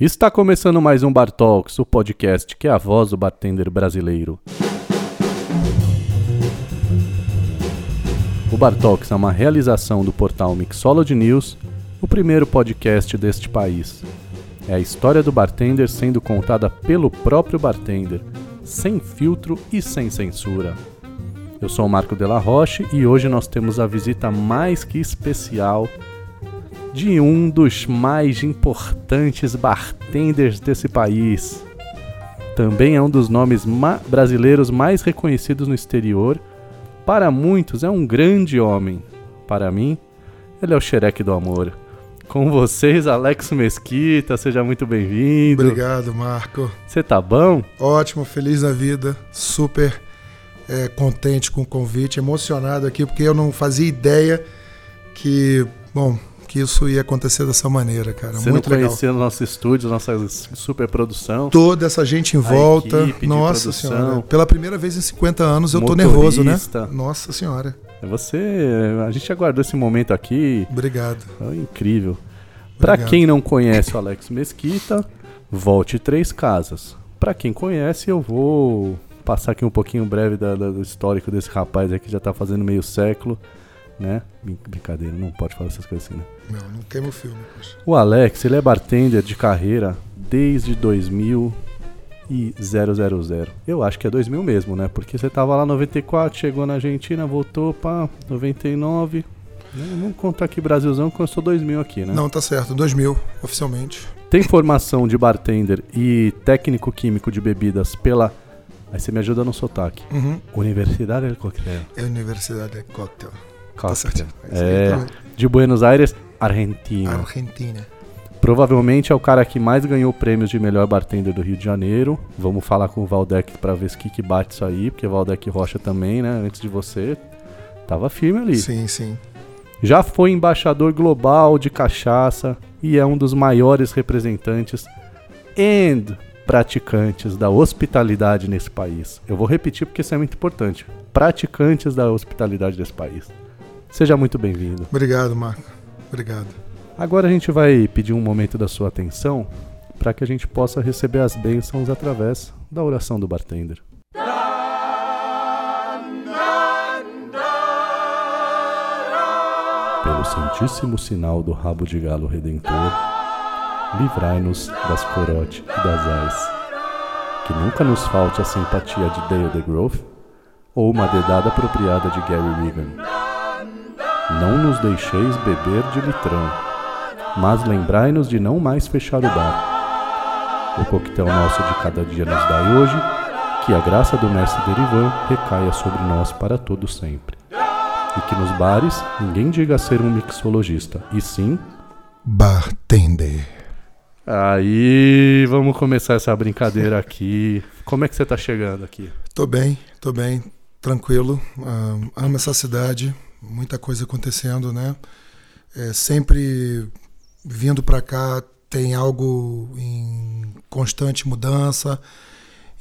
Está começando mais um Bar Talks, o podcast que é a voz do bartender brasileiro. O Bar Talks é uma realização do portal Mixology News, o primeiro podcast deste país. É a história do bartender sendo contada pelo próprio bartender, sem filtro e sem censura. Eu sou o Marco Della Roche e hoje nós temos a visita mais que especial de um dos mais importantes bartenders desse país. Também é um dos nomes ma brasileiros mais reconhecidos no exterior. Para muitos é um grande homem. Para mim, ele é o xereque do amor. Com vocês, Alex Mesquita, seja muito bem-vindo. Obrigado, Marco. Você tá bom? Ótimo, feliz da vida, super é, contente com o convite, emocionado aqui, porque eu não fazia ideia que, bom, que isso ia acontecer dessa maneira, cara. Você Muito não legal. conhecia o nosso estúdio, nossa super produção. Toda essa gente em volta. equipe Nossa senhora. Pela primeira vez em 50 anos eu tô nervoso, né? Nossa senhora. Você, a gente aguardou esse momento aqui, Obrigado. é incrível. Pra Obrigado. quem não conhece o Alex Mesquita, volte três casas. Pra quem conhece, eu vou passar aqui um pouquinho breve da- da- do histórico desse rapaz aí que já tá fazendo meio século, né? Brin- Brincadeira, não pode falar essas coisas assim, né? Não, não queima o filme. poxa. O Alex, ele é bartender de carreira desde 2000 e 000. Eu acho que é 2000 mesmo, né? Porque você tava lá 94, chegou na Argentina, voltou pra 99. né? Vamos contar aqui Brasilzão, começou 2000 aqui, né? Não, tá certo. 2000, oficialmente. Tem formação de bartender e técnico químico de bebidas pela... Aí você me ajuda no sotaque. Uhum. Universidade del Cocktail. É Universidade de Cocktail. Tá certo. É, Exatamente. de Buenos Aires, Argentina. Argentina. Provavelmente é o cara que mais ganhou prêmios de melhor bartender do Rio de Janeiro. Vamos falar com o Valdec pra ver se que, que bate isso aí, porque Valdec Rocha também, né? Antes de você, tava firme ali. Sim, sim. Já foi embaixador global de cachaça e é um dos maiores representantes e praticantes da hospitalidade nesse país. Eu vou repetir porque isso é muito importante. Praticantes da hospitalidade desse país. Seja muito bem-vindo. Obrigado, Marco. Obrigado. Agora a gente vai pedir um momento da sua atenção para que a gente possa receber as bênçãos através da oração do bartender. Pelo santíssimo sinal do rabo de galo redentor, livrai-nos das corote e das ais. Que nunca nos falte a simpatia de Dale DeGroff ou uma dedada apropriada de Gary Regan. Não nos deixeis beber de litrão, mas lembrai-nos de não mais fechar o bar. O coquetel nosso de cada dia nos dai hoje, que a graça do mestre Derivan recaia sobre nós para todo sempre. E que nos bares ninguém diga ser um mixologista, e sim. Bartender. Aí, vamos começar essa brincadeira aqui. Como é que você tá chegando aqui? Tô bem, tô bem, tranquilo. Ah, amo essa cidade, muita coisa acontecendo, né? É, sempre vindo pra cá tem algo em constante mudança,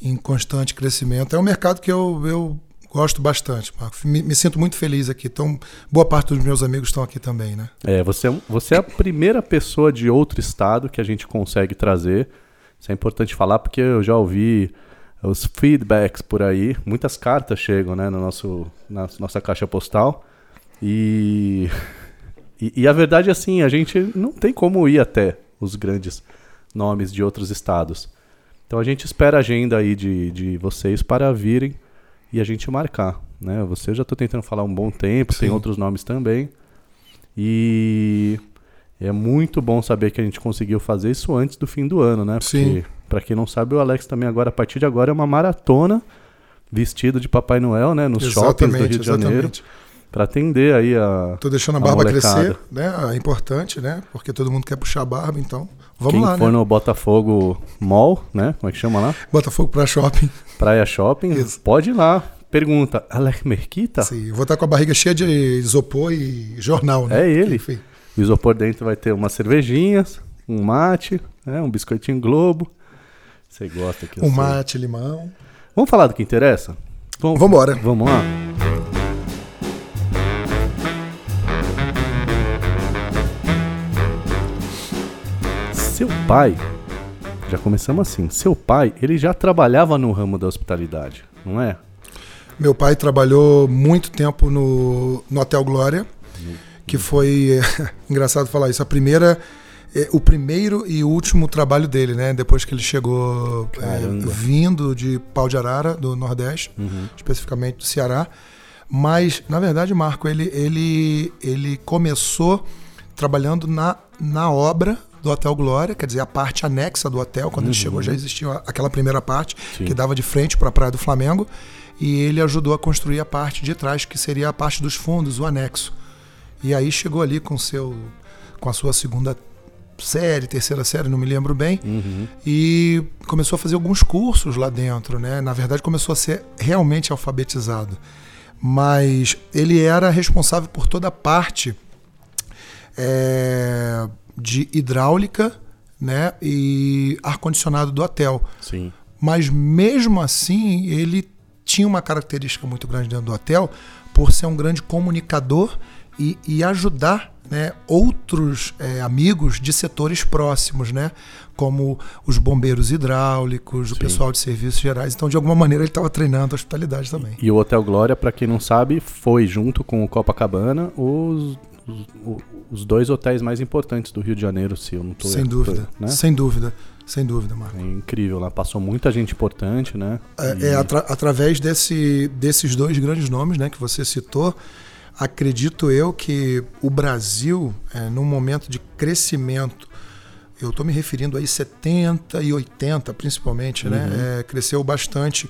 em constante crescimento. É um mercado que eu, eu gosto bastante, Marco. Me, me sinto muito feliz aqui. Então, boa parte dos meus amigos estão aqui também, né? É, você, é você é a primeira pessoa de outro estado que a gente consegue trazer. Isso é importante falar porque eu já ouvi os feedbacks por aí. Muitas cartas chegam né, no nosso, na nossa caixa postal. E, e, e a verdade é assim, a gente não tem como ir até os grandes nomes de outros estados. Então a gente espera a agenda aí de, de vocês para virem e a gente marcar. Né? Você já estou tentando falar um bom tempo, tem Sim. outros nomes também. E é muito bom saber que a gente conseguiu fazer isso antes do fim do ano, né? Porque, Sim. pra quem não sabe, o Alex também agora, a partir de agora, é uma maratona vestido de Papai Noel, né? Nos shoppings do Rio de Janeiro. Pra atender aí a. Tô deixando a A barba molecada. crescer, né? É importante, né? Porque todo mundo quer puxar a barba, então vamos quem lá, for né? no Botafogo Mall, né? Como é que chama lá? Botafogo pra shopping. Praia Shopping. Isso. Pode ir lá. Pergunta, Alex Merquita? Sim, eu vou estar com a barriga cheia de isopor e jornal, né? É ele. Enfim, O isopor dentro vai ter umas cervejinhas, um mate, né? um biscoitinho Globo. Você gosta que um sei. mate, limão. Vamos falar do que interessa? Vamos, Vambora. Vamos lá? Pai Já começamos assim. Seu pai, ele já trabalhava no ramo da hospitalidade, não é? Meu pai trabalhou muito tempo no, no Hotel Glória, que foi engraçado falar isso. A primeira, é, o primeiro e último trabalho dele, né? Depois que ele chegou é, vindo de Pau de Arara, do Nordeste, uhum. especificamente do Ceará. Mas, na verdade, Marco, ele, ele, ele começou trabalhando na, na obra do Hotel Glória, quer dizer, a parte anexa do hotel. Quando uhum. ele chegou já existia aquela primeira parte Sim. que dava de frente para a Praia do Flamengo. E ele ajudou a construir a parte de trás, que seria a parte dos fundos, o anexo. E aí chegou ali com, seu, com a sua segunda série, terceira série, não me lembro bem, uhum. e começou a fazer alguns cursos lá dentro, né? Na verdade, começou a ser realmente alfabetizado. Mas ele era responsável por toda a parte é, de hidráulica né, e ar-condicionado do hotel. Sim. Mas mesmo assim, ele tinha uma característica muito grande dentro do hotel por ser um grande comunicador e, e ajudar né, outros é, amigos de setores próximos, né, como os bombeiros hidráulicos, Sim. o pessoal de serviços gerais. Então, de alguma maneira, ele estava treinando a hospitalidade também. E o Hotel Glória, para quem não sabe, foi junto com o Copacabana os os, os dois hotéis mais importantes do Rio de Janeiro, se eu não estou Sem dúvida, né? sem dúvida, sem dúvida, Marco. É incrível, lá passou muita gente importante, né? É, e... é atra através desse, desses dois grandes nomes, né, que você citou, acredito eu que o Brasil, é, num momento de crescimento, eu estou me referindo aí 70 e 80 principalmente, né? uhum. né? É, cresceu bastante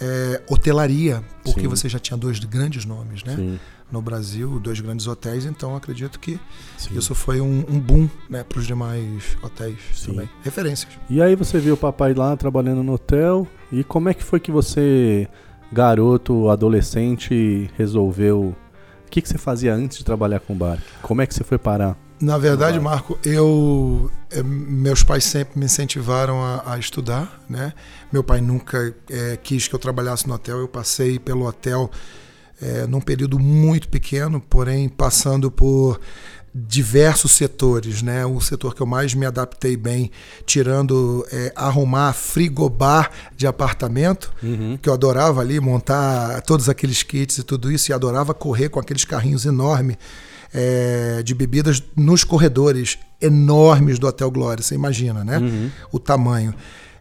é, hotelaria, porque Sim. você já tinha dois grandes nomes, né? Sim no Brasil, dois grandes hotéis, então acredito que Sim. isso foi um, um boom né, para os demais hotéis Sim. também. Referências. E aí você viu o papai lá trabalhando no hotel, e como é que foi que você, garoto, adolescente, resolveu. O que, que você fazia antes de trabalhar com bar? Como é que você foi parar? Na verdade, Marco, eu, eu, meus pais sempre me incentivaram a, a estudar, né? Meu pai nunca é, quis que eu trabalhasse no hotel. Eu passei pelo hotel é, num período muito pequeno, porém passando por diversos setores, né? O setor que eu mais me adaptei bem, tirando é, arrumar frigobar de apartamento, uhum. que eu adorava ali montar todos aqueles kits e tudo isso, e adorava correr com aqueles carrinhos enormes é, de bebidas nos corredores enormes do Hotel Glória. Você imagina, né? Uhum. O tamanho.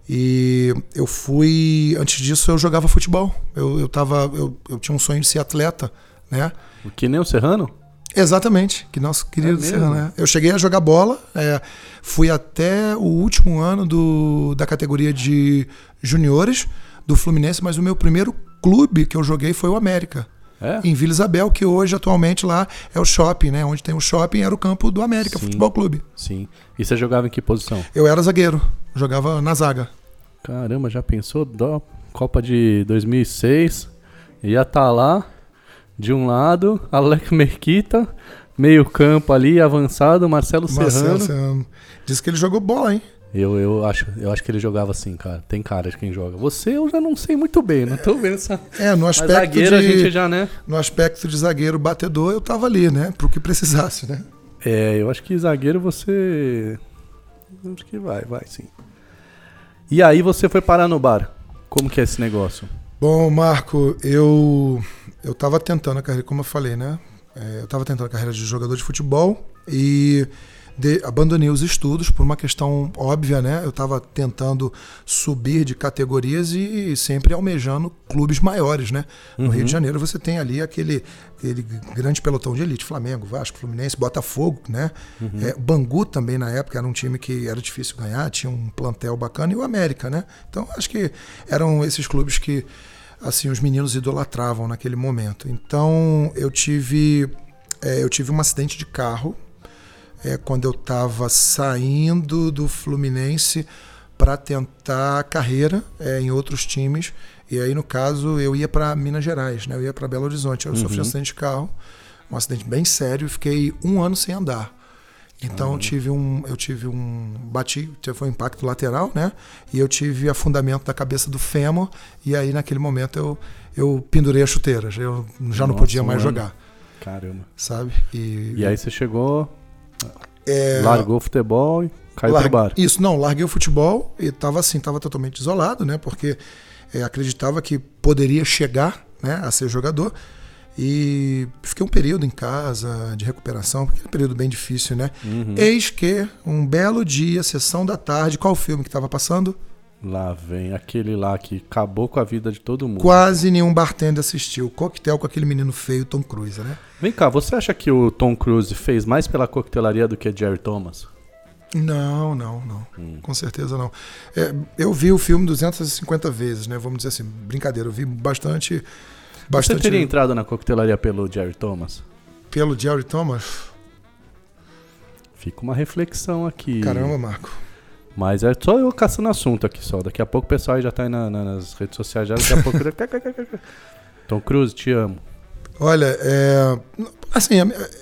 E eu fui. Antes disso, eu jogava futebol. Eu, eu, tava, eu, eu tinha um sonho de ser atleta, né? Que nem o Serrano? Exatamente, que nosso querido é Serrano. Né? Eu cheguei a jogar bola, é, fui até o último ano do, da categoria de juniores do Fluminense, mas o meu primeiro clube que eu joguei foi o América. É? Em Vila Isabel, que hoje, atualmente, lá é o shopping, né? Onde tem o shopping, era o campo do América Sim. Futebol Clube. Sim. E você jogava em que posição? Eu era zagueiro, jogava na zaga. Caramba, já pensou? Da Copa de 2006, ia estar tá lá, de um lado, Alex Merquita, meio campo ali, avançado, Marcelo, Marcelo Serrano. Serrano. Diz que ele jogou bola, hein? Eu, eu, acho, eu acho que ele jogava assim, cara. Tem cara de quem joga. Você eu já não sei muito bem, não tô vendo essa. É, no aspecto zagueiro de, a gente já, né? No aspecto de zagueiro batedor, eu tava ali, né? Pro que precisasse, né? É, eu acho que zagueiro você. Acho que vai, vai sim. E aí você foi parar no bar. Como que é esse negócio? Bom, Marco, eu eu tava tentando a carreira, como eu falei, né? É, eu tava tentando a carreira de jogador de futebol e de, abandonei os estudos por uma questão óbvia, né? Eu estava tentando subir de categorias e sempre almejando clubes maiores, né? No uhum. Rio de uhum. Janeiro você tem ali aquele, aquele grande pelotão de elite, Flamengo, Vasco, Fluminense, Botafogo, né? Uhum. É, Bangu também na época era um time que era difícil ganhar, tinha um plantel bacana e o América, né? Então acho que eram esses clubes que assim os meninos idolatravam naquele momento. Então eu tive é, eu tive um acidente de carro é, quando eu estava saindo do Fluminense para tentar carreira é, em outros times. E aí, no caso, eu ia para Minas Gerais, né? eu ia para Belo Horizonte. Eu uhum. sofri um acidente de carro, um acidente bem sério, e fiquei um ano sem andar. Então eu tive um, eu tive um, bati, foi um impacto lateral, né? E eu tive afundamento da cabeça do fêmur e aí naquele momento eu, eu pendurei as chuteiras, eu já Nossa, não podia mais mano. jogar. Caramba. Sabe? E, e aí você chegou é, Largou o futebol? caiu Largue- pro bar. Isso, não, larguei o futebol e tava assim, tava totalmente isolado, né? Porque é, acreditava que poderia chegar né, a ser jogador. E fiquei um período em casa de recuperação, porque é um período bem difícil, né? Uhum. Eis que, um belo dia, sessão da tarde, qual filme que estava passando? Lá vem aquele lá que acabou com a vida de todo mundo. Quase nenhum bartender assistiu. Coquetel com aquele menino feio, Tom Cruise, né? Vem cá, você acha que o Tom Cruise fez mais pela coquetelaria do que Jerry Thomas? Não, não, não. Com certeza não. É, eu vi o filme 250 vezes, né? Vamos dizer assim, brincadeira. Eu vi bastante. bastante Você teria entrado na coquetelaria pelo Jerry Thomas? pelo Jerry Thomas. Fica uma reflexão aqui. Caramba, Marco. Mas é só eu caçando assunto aqui só. Daqui a pouco o pessoal já tá aí na- na- nas redes sociais. Já, daqui a pouco. Tom Cruise, te amo. Olha, é, assim,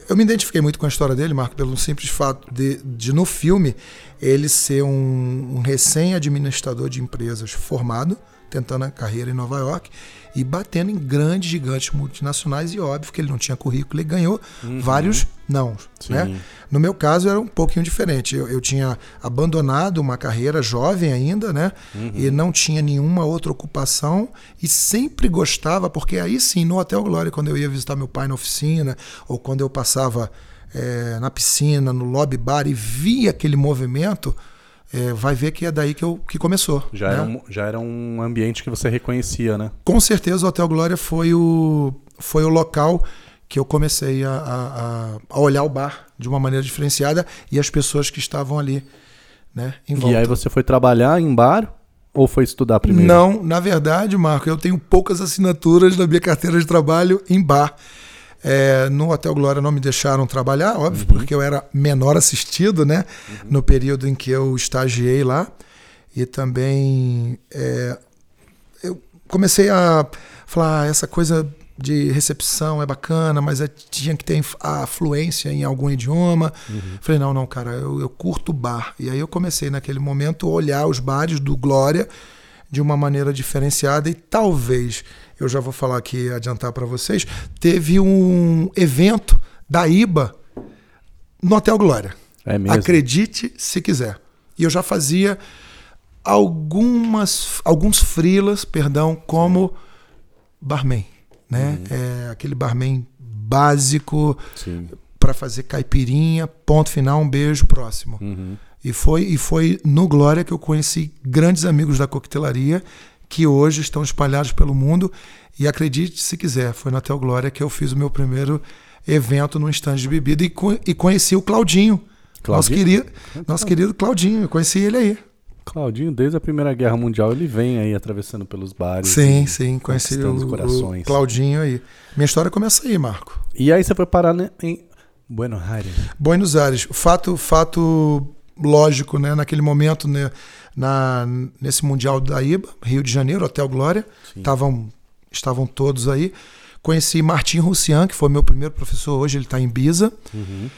eu me identifiquei muito com a história dele, Marco, pelo simples fato de, de no filme ele ser um, um recém-administrador de empresas formado, tentando a carreira em Nova York e batendo em grandes gigantes multinacionais e óbvio que ele não tinha currículo, ele ganhou vários não, né? No meu caso era um pouquinho diferente. Eu, eu tinha abandonado uma carreira jovem ainda, né? E não tinha nenhuma outra ocupação e sempre gostava, porque aí sim, no Hotel Glória, quando eu ia visitar meu pai na oficina, ou quando eu passava eh, na piscina, no lobby bar e via aquele movimento, eh, vai ver que é daí que, eu, que começou. Já, né? era um, já era um ambiente que você reconhecia, né? Com certeza o Hotel Glória foi o, foi o local que eu comecei a, a- a- olhar o bar de uma maneira diferenciada e as pessoas que estavam ali, né, em volta. E aí você foi trabalhar em bar ou foi estudar primeiro? Não, na verdade, Marco, eu tenho poucas assinaturas na minha carteira de trabalho em bar. É, no Hotel Glória não me deixaram trabalhar, óbvio, porque eu era menor assistido, né? No período em que eu estagiei lá. E também é, eu comecei a falar, "Ah, essa coisa de recepção é bacana, mas é- tinha que ter a fluência em algum idioma. Falei, não, não, cara, eu, eu curto bar. E aí eu comecei naquele momento a olhar os bares do Glória de uma maneira diferenciada e talvez, eu já vou falar aqui, adiantar para vocês, teve um evento da IBA no Hotel Glória. É mesmo? Acredite se quiser. E eu já fazia algumas, alguns frilas, perdão, como barman, né? É, aquele barman básico para fazer caipirinha, ponto final, um beijo, próximo. Uhum. E foi, e foi no Glória que eu conheci grandes amigos da coquetelaria que hoje estão espalhados pelo mundo. E acredite se quiser, foi no Hotel Glória que eu fiz o meu primeiro evento no stand de bebida e, co- e conheci o Claudinho. Nosso Claudinho? querido, nosso querido Claudinho, eu conheci ele aí. Claudinho, desde a Primeira Guerra Mundial, ele vem aí atravessando pelos bares. Sim, sim, conheci o, corações. o Claudinho aí. Minha história começa aí, Marco. E aí você foi parar né, em Buenos Aires. Buenos Aires. Fato, fato lógico, né? Naquele momento, né? Na, nesse Mundial da IBA, Rio de Janeiro, Hotel Glória, estavam, estavam todos aí. Conheci Martim Russian, que foi meu primeiro professor, hoje ele está em Ibiza. Uhum.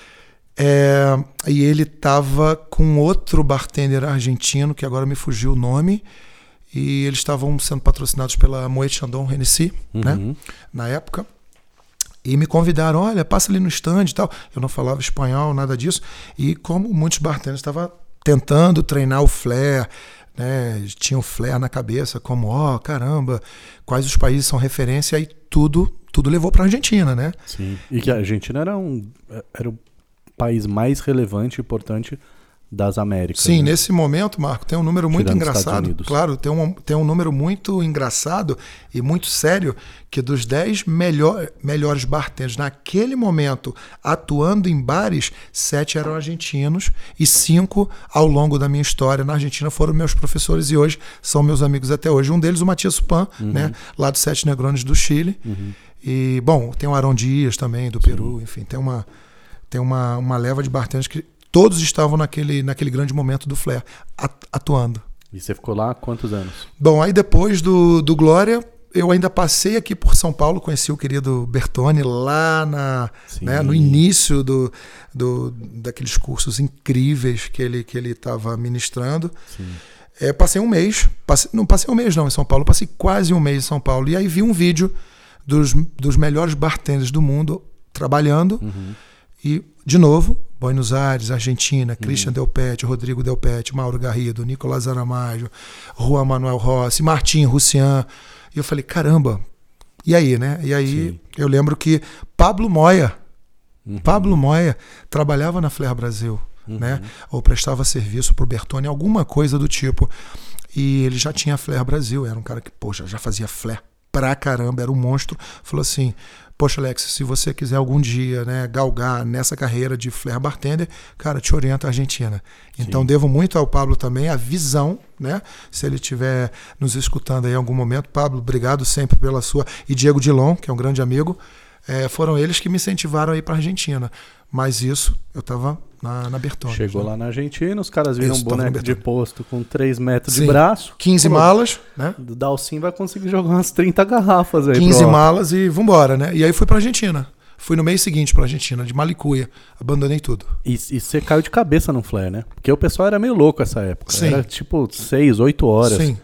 É, e ele estava com outro bartender argentino, que agora me fugiu o nome, e eles estavam sendo patrocinados pela Moet Chandon Hennessy, né? Uhum. na época. E me convidaram, olha, passa ali no stand e tal. Eu não falava espanhol, nada disso. E como muitos bartenders estavam tentando treinar o flair, né? Tinha o flair na cabeça, como, ó, caramba, quais os países são referência, aí tudo, tudo levou para a Argentina, né? Sim. E que a Argentina era um era o país mais relevante e importante das Américas. Sim, né? nesse momento, Marco, tem um número muito Tirando engraçado. Claro, tem um, tem um número muito engraçado e muito sério que dos 10 melhor, melhores bartenders naquele momento atuando em bares, sete eram argentinos e cinco ao longo da minha história na Argentina foram meus professores e hoje são meus amigos até hoje. Um deles, o Matias Supan, Uhum. né, lá do Sete Negrones do Chile. E, bom, tem o Arão Dias também, do Peru, enfim, tem uma, tem uma, uma leva de bartenders que todos estavam naquele, naquele grande momento do Flair, at- atuando. E você ficou lá há quantos anos? Bom, aí depois do, do Glória, eu ainda passei aqui por São Paulo, conheci o querido Bertone lá na, né, no início do, do, daqueles cursos incríveis que ele que ele estava ministrando. É, passei um mês, passei- não passei um mês não em São Paulo, passei quase um mês em São Paulo. E aí vi um vídeo dos, dos melhores bartenders do mundo trabalhando. Uhum. E, de novo, Buenos Aires, Argentina, Christian Del Pet, Rodrigo Del Pet, Mauro Garrido, Nicolás Aramajo, Juan Manuel Rossi, Martim Russian. E eu falei, caramba, e aí, né? E aí Sim. eu lembro que Pablo Moya, Uhum. Pablo Moya trabalhava na Flair Brasil, né? Ou prestava serviço pro Bertone, alguma coisa do tipo. E ele já tinha Flair Brasil, era um cara que, poxa, já fazia Flair pra caramba, era um monstro. Falou assim: Poxa, Alex, se você quiser algum dia né, galgar nessa carreira de Flair Bartender, cara, te orienta a Argentina. Então devo muito ao Pablo também a visão, né? Se ele estiver nos escutando aí em algum momento, Pablo, obrigado sempre pela sua. E Diego Dilon, que é um grande amigo, eh, foram eles que me incentivaram a ir para Argentina. Mas isso, eu estava na, na Bertone. Chegou né? lá na Argentina, os caras viram Isso, um boneco de posto com 3 metros de Sim. braço. 15 Falou, malas, né? O Dalcin vai conseguir jogar umas 30 garrafas aí. 15 pro- malas e vambora, né? E aí fui pra Argentina. Fui no mês seguinte pra Argentina, de Malicuia. Abandonei tudo. E, e você caiu de cabeça no flare, né? Porque o pessoal era meio louco essa época. Sim. Era tipo 6, 8 horas. Sim.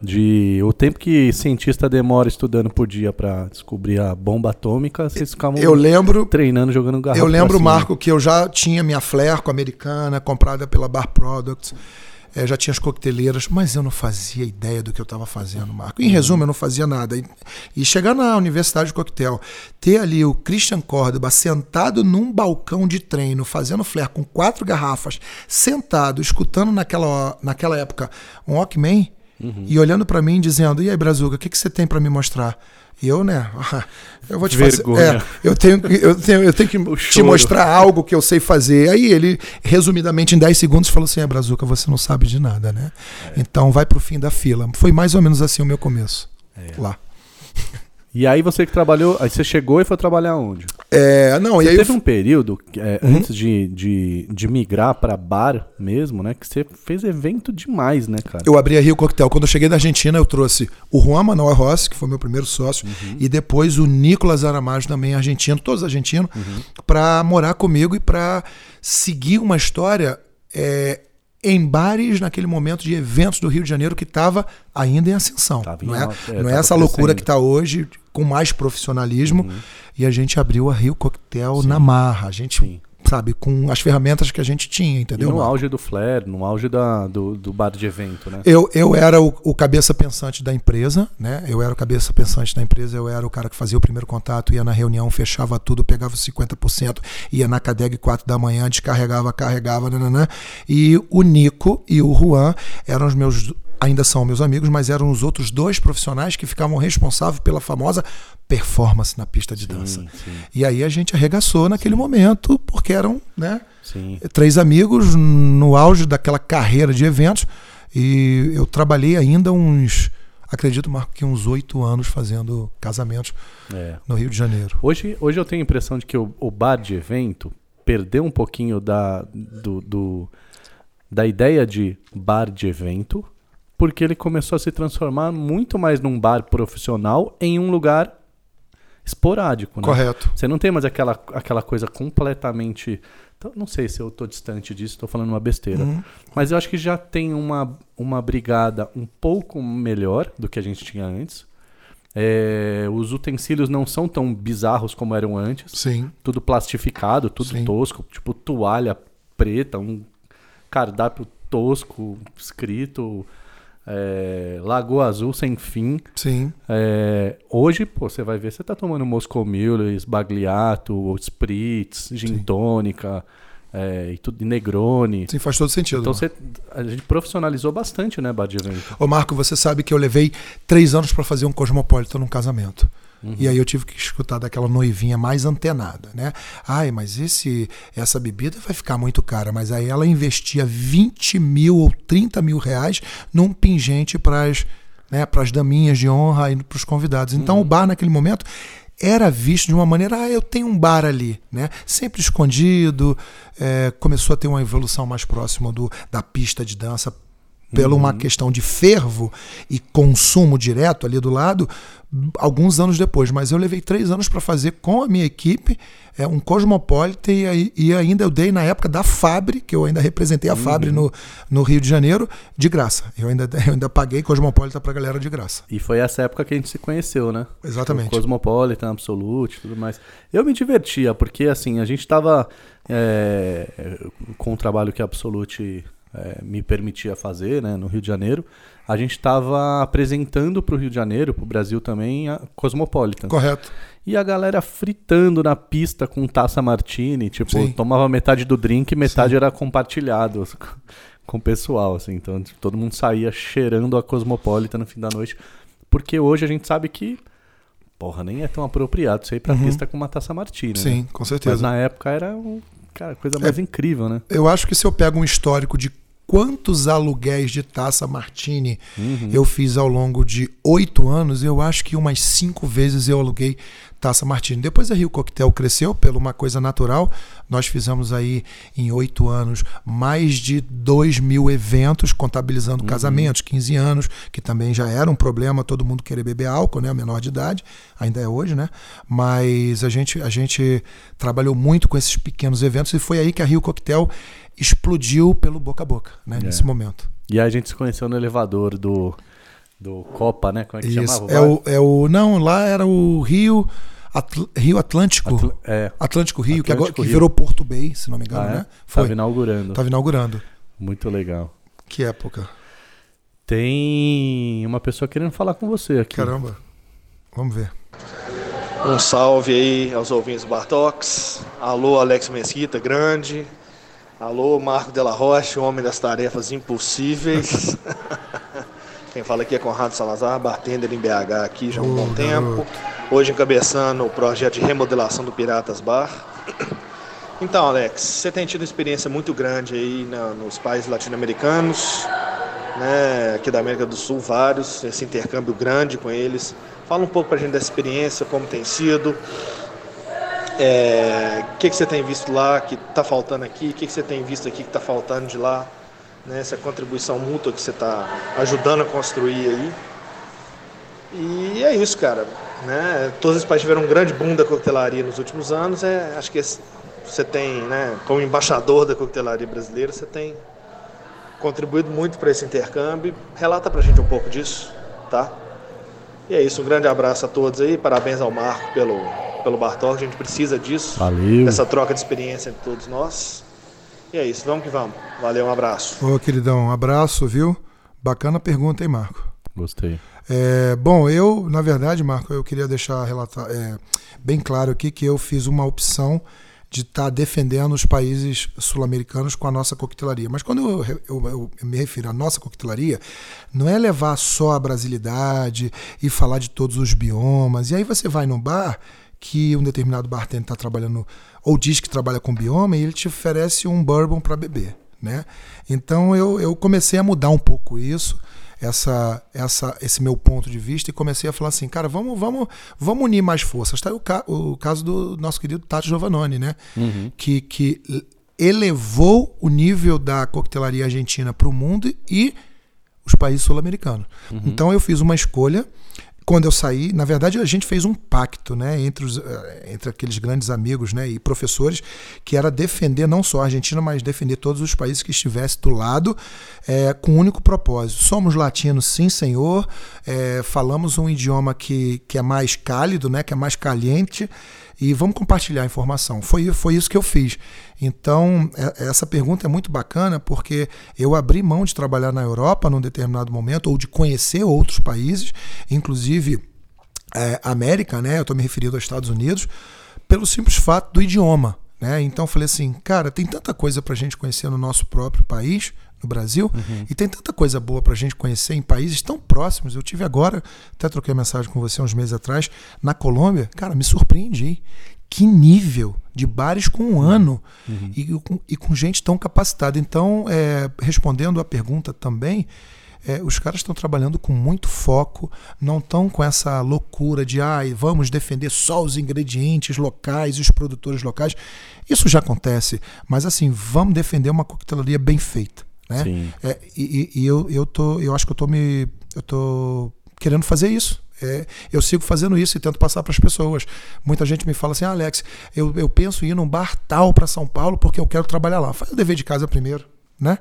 De o tempo que cientista demora estudando por dia pra descobrir a bomba atômica, vocês ficavam Eu lembro, treinando, jogando garrafa. eu lembro. Marco, que eu já tinha minha Flerco americana, comprada pela Bar Products. eh, já tinha as coqueteleiras, mas eu não fazia ideia do que eu estava fazendo, Marco. Em resumo, eu não fazia nada. E, e chegar na Universidade de Coquetel, ter ali o Christian Córdoba sentado num balcão de treino, fazendo flare com quatro garrafas, sentado, escutando naquela, naquela época um Walkman, e olhando para mim dizendo: E aí, Brazuca, o que, que você tem para me mostrar? E eu, né? Eu vou te Vergonha. fazer. É, eu tenho, que- eu tenho, eu tenho que te mostrar algo que eu sei fazer. Aí ele, resumidamente, em 10 segundos, falou assim: É, Brazuca, você não sabe de nada, né? Então vai pro fim da fila. Foi mais ou menos assim o meu começo. Lá. E aí você que trabalhou, aí você chegou e foi trabalhar onde? É, não, e Você aí eu teve um período, é, Uhum. antes de, de, de migrar pra bar mesmo, né? Que você fez evento demais, né, cara? Eu abri a Rio Coquetel. Quando eu cheguei da Argentina, eu trouxe o Juan Manuel Rossi, que foi meu primeiro sócio, e depois o Nicolas Aramajo, também argentino, todos argentinos, para morar comigo e para seguir uma história é, em bares naquele momento de eventos do Rio de Janeiro que estava ainda em ascensão. Tava em não é, alta, é, não é essa loucura que está hoje, com mais profissionalismo. Uhum. E a gente abriu a Rio Coquetel na marra. A gente, Sim. sabe, com as ferramentas que a gente tinha, E entendeu? no Marco? auge do flare, no auge da, do, do bar de evento, né? Eu, eu era o, o cabeça pensante da empresa, né? Eu era o cabeça pensante da empresa, eu era o cara que fazia o primeiro contato, ia na reunião, fechava tudo, pegava os 50%, ia na Cadeg 4 da manhã, descarregava, carregava, nananã. E o Nico e o Juan eram os meus, ainda são meus amigos, mas eram os outros dois profissionais que ficavam responsáveis pela famosa performance na pista de dança. Sim, sim, E aí a gente arregaçou naquele momento, porque eram, né? sim. três amigos no auge daquela carreira de eventos e eu trabalhei ainda uns, acredito, Marco, que uns oito anos fazendo casamentos É. no Rio de Janeiro. Hoje, hoje eu tenho a impressão de que o, o bar de evento perdeu um pouquinho da, do, do- da ideia de bar de evento, porque ele começou a se transformar muito mais num bar profissional em um lugar esporádico. Né? Correto. Você não tem mais aquela, aquela coisa completamente. então, Não sei se eu tô distante disso, estou falando uma besteira. Uhum. Mas eu acho que já tem uma, uma brigada um pouco melhor do que a gente tinha antes. É, os utensílios não são tão bizarros como eram antes. Sim. Tudo plastificado, tudo Sim. tosco. Tipo toalha preta, um cardápio tosco escrito. É, Lagoa Azul sem fim. Sim. É, hoje, pô, você vai ver, você tá tomando Moscow Mule, Bagliato, Spritz, Gin tônica, é, e tudo, e Negroni. Sim, faz todo sentido. Então Marco. você, a gente profissionalizou bastante, né, bar de evento. Ô Marco, você sabe que eu levei três anos para fazer um Cosmopolitan num casamento. E aí eu tive que escutar daquela noivinha mais antenada, né? Ai, mas esse, essa bebida vai ficar muito cara. Mas aí ela investia 20 mil ou 30 mil reais num pingente para as né, pras daminhas de honra e para os convidados. Então o bar naquele momento era visto de uma maneira, ah, eu tenho um bar ali, né? Sempre escondido, é, começou a ter uma evolução mais próxima do, da pista de dança pela uma uhum. questão de fervo e consumo direto ali do lado, alguns anos depois. Mas eu levei três anos para fazer com a minha equipe é, um Cosmopolitan e, e, ainda eu dei na época da Fabre, que eu ainda representei a uhum. Fabre no, no Rio de Janeiro, de graça. Eu ainda, eu ainda paguei Cosmopolitan pra galera de graça. E foi essa época que a gente se conheceu, né? Exatamente. O Cosmopolitan, Absolute tudo mais. Eu me divertia, porque assim, a gente tava é, com o trabalho que a Absolute é, me permitia fazer né, no Rio de Janeiro, a gente estava apresentando para o Rio de Janeiro, para o Brasil também, a Cosmopolitan. Correto. E a galera fritando na pista com taça martini, tipo, Sim. tomava metade do drink e metade Sim. era compartilhado com o pessoal, assim. Então todo mundo saía cheirando a Cosmopolitan no fim da noite. Porque hoje a gente sabe que, porra, nem é tão apropriado você ir pra uhum. pista com uma taça martini. Sim, né? com certeza. Mas na época era, cara, coisa mais é, incrível, né? Eu acho que se eu pego um histórico de quantos aluguéis de taça Martini uhum. eu fiz ao longo de oito anos, eu acho que umas cinco vezes eu aluguei taça Martini. Depois a Rio Coquetel cresceu pela uma coisa natural. Nós fizemos aí em oito anos mais de dois mil eventos, contabilizando uhum. casamentos, 15 anos, que também já era um problema todo mundo querer beber álcool, né? A menor de idade, ainda é hoje, né? Mas a gente, a gente trabalhou muito com esses pequenos eventos e foi aí que a Rio Coquetel explodiu pelo boca a boca, né, é. nesse momento. E aí a gente se conheceu no elevador do, do Copa, né? Como é que Isso. chamava? É o, é o, não, lá era o Rio, Atl Rio Atlântico. Atl é. Atlântico Rio, Atlântico que agora que Rio. virou Porto Bay, se não me engano, ah, é? né? Foi. Tava inaugurando. Tava inaugurando. Muito legal. Que época. Tem uma pessoa querendo falar com você aqui. Caramba. Vamos ver. Um salve aí aos ouvintes Bartox. Alô, Alex Mesquita, grande. Alô, Marco Della Rocha, homem das tarefas impossíveis. Quem fala aqui é Conrado Salazar, bartender em BH aqui já há um bom tempo. Hoje encabeçando o projeto de remodelação do Piratas Bar. Então, Alex, você tem tido experiência muito grande aí na, nos países latino-americanos, né, aqui da América do Sul, vários, esse intercâmbio grande com eles. Fala um pouco pra gente dessa experiência, como tem sido, é, o que, que você tem visto lá que está faltando aqui? O que, que você tem visto aqui que está faltando de lá? Né? Essa contribuição mútua que você está ajudando a construir aí. E é isso, cara. Né? Todos os países tiveram um grande boom da coquetelaria nos últimos anos. É, acho que você tem, né, como embaixador da coquetelaria brasileira, você tem contribuído muito para esse intercâmbio. Relata para a gente um pouco disso, tá? E é isso, um grande abraço a todos aí, parabéns ao Marco pelo, pelo Bartok, a gente precisa disso. Valeu. Dessa troca de experiência entre todos nós. E é isso, vamos que vamos. Valeu, um abraço. Ô, queridão, um abraço, viu? Bacana pergunta, hein, Marco? Gostei. É, bom, eu, na verdade, Marco, eu queria deixar relatar, é, bem claro aqui que eu fiz uma opção de estar tá defendendo os países sul-americanos com a nossa coquetelaria. Mas quando eu, eu, eu, me refiro à nossa coquetelaria, não é levar só a brasilidade e falar de todos os biomas. E aí você vai no bar que um determinado bartender está trabalhando ou diz que trabalha com bioma e ele te oferece um bourbon para beber, né? Então eu, eu comecei a mudar um pouco isso, essa, essa, esse meu ponto de vista e comecei a falar assim, cara, vamos, vamos, vamos unir mais forças. Tá o, ca o caso do nosso querido Tato Giovannone, né? Uhum. Que, que elevou o nível da coquetelaria argentina para o mundo e os países sul-americanos. Uhum. Então eu fiz uma escolha quando eu saí, na verdade a gente fez um pacto, né, entre, os, eh, entre aqueles grandes amigos, né, e professores, que era defender não só a Argentina, mas defender todos os países que estivessem do lado, é, com um único propósito. Somos latinos, sim, senhor. É, falamos um idioma que, que é mais cálido, né, que é mais caliente e vamos compartilhar a informação. Foi, foi isso que eu fiz. Então, é, essa pergunta é muito bacana porque eu abri mão de trabalhar na Europa num determinado momento, ou de conhecer outros países, inclusive é, América, né? Eu estou me referindo aos Estados Unidos, pelo simples fato do idioma. Né? Então falei assim, cara, tem tanta coisa para a gente conhecer no nosso próprio país, no Brasil, uhum. e tem tanta coisa boa para a gente conhecer em países tão próximos. Eu tive agora, até troquei mensagem com você uns meses atrás, na Colômbia, cara, me surpreendi. Que nível de bares com um ano uhum. e, com, e, com, gente tão capacitada. Então, é, respondendo a pergunta também, é, os caras estão trabalhando com muito foco, não estão com essa loucura de ah, vamos defender só os ingredientes locais e os produtores locais. Isso já acontece, mas assim, vamos defender uma coquetelaria bem feita né? Sim. É, e e- eu, eu, tô, eu acho que eu tô me. Eu tô querendo fazer isso. É, eu sigo fazendo isso e tento passar para as pessoas. Muita gente me fala assim, ah, Alex, eu, eu penso em ir num bar tal para São Paulo porque eu quero trabalhar lá. Faz o dever de casa primeiro, né?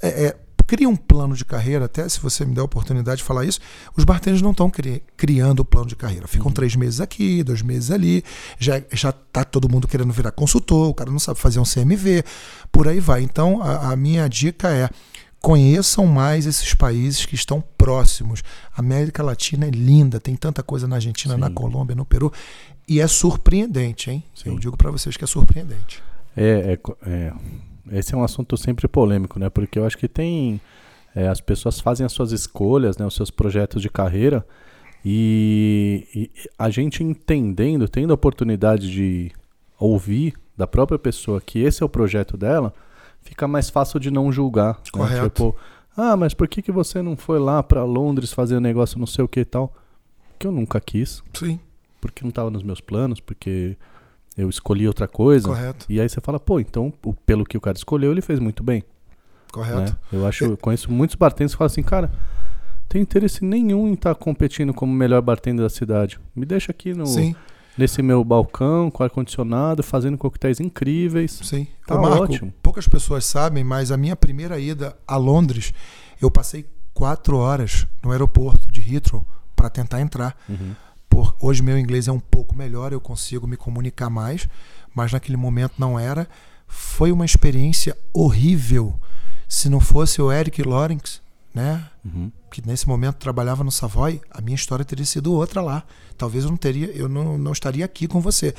É, é, cria um plano de carreira, até se você me der a oportunidade de falar isso, os bartenders não estão criando o plano de carreira. Ficam três meses aqui, dois meses ali, já, já tá todo mundo querendo virar consultor, o cara não sabe fazer um CMV, por aí vai. Então, a, a minha dica é conheçam mais esses países que estão próximos. A América Latina é linda, tem tanta coisa na Argentina, Sim. na Colômbia, no Peru, e é surpreendente, hein? Sim. Eu digo para vocês que é surpreendente. É, é é, esse é um assunto sempre polêmico, né? Porque eu acho que tem. é, as pessoas fazem as suas escolhas, né? Os seus projetos de carreira. E, e a gente entendendo, tendo a oportunidade de ouvir da própria pessoa que esse é o projeto dela, fica mais fácil de não julgar. né? Correto. Tipo, ah, mas por que, que você não foi lá pra Londres fazer um negócio não sei o que e tal? Porque eu nunca quis, Sim, porque não tava nos meus planos, porque eu escolhi outra coisa. correto, E aí você fala, pô, então, pelo que o cara escolheu, ele fez muito bem. correto. Né? Eu acho, eu conheço muitos bartenders que falam assim, cara, tem interesse nenhum em estar competindo como o melhor bartender da cidade. Me deixa aqui no, Sim, nesse meu balcão, com ar-condicionado, fazendo coquetéis incríveis. sim. Tá Ô, Marco, ótimo. poucas pessoas sabem, mas a minha primeira ida a Londres, eu passei quatro horas no aeroporto de Heathrow para tentar entrar. Uhum. Por, hoje meu inglês é um pouco melhor, eu consigo me comunicar mais, mas naquele momento não era. Foi uma experiência horrível. Se não fosse o Eric Lawrence, né, Uhum. que nesse momento trabalhava no Savoy, a minha história teria sido outra lá. Talvez eu não teria, eu não, não estaria aqui com você.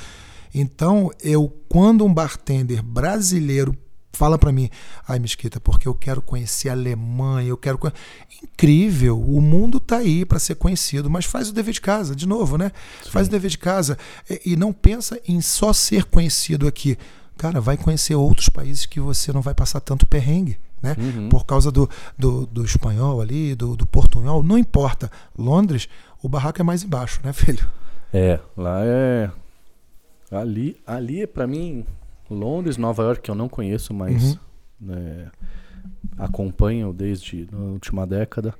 Então, eu quando um bartender brasileiro fala para mim, ai Mesquita, porque eu quero conhecer a Alemanha, eu quero conhe-" incrível, o mundo tá aí para ser conhecido, mas faz o dever de casa, de novo, né? Faz o dever de casa e, não pensa em só ser conhecido aqui. Cara, vai conhecer outros países que você não vai passar tanto perrengue, né? Uhum. Por causa do, do, do espanhol ali, do, do portunhol, não importa. Londres, o barraco é mais embaixo, né, filho? É, lá é. Ali, ali é pra mim, Londres, Nova York, que eu não conheço, mas Uhum. né, acompanho desde a última década.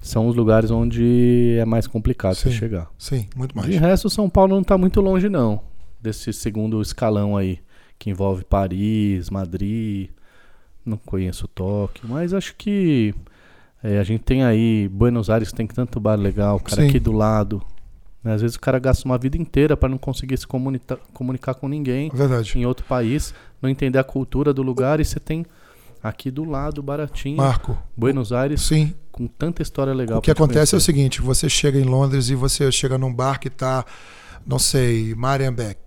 São os lugares onde é mais complicado você Sim. chegar. Sim, muito mais. De resto, São Paulo não tá muito longe, não. Desse segundo escalão aí, que envolve Paris, Madrid. Não conheço Tóquio, mas acho que é, a gente tem aí Buenos Aires, tem tanto bar legal, o cara Sim. aqui do lado. Né? Às vezes o cara gasta uma vida inteira para não conseguir se comunica- comunicar com ninguém Verdade. em outro país, não entender a cultura do lugar e você tem aqui do lado, baratinho, Marco, Buenos Aires, sim. com tanta história legal. O que acontece é o seguinte: você chega em Londres e você chega num bar que tá, não sei, Marienbeck.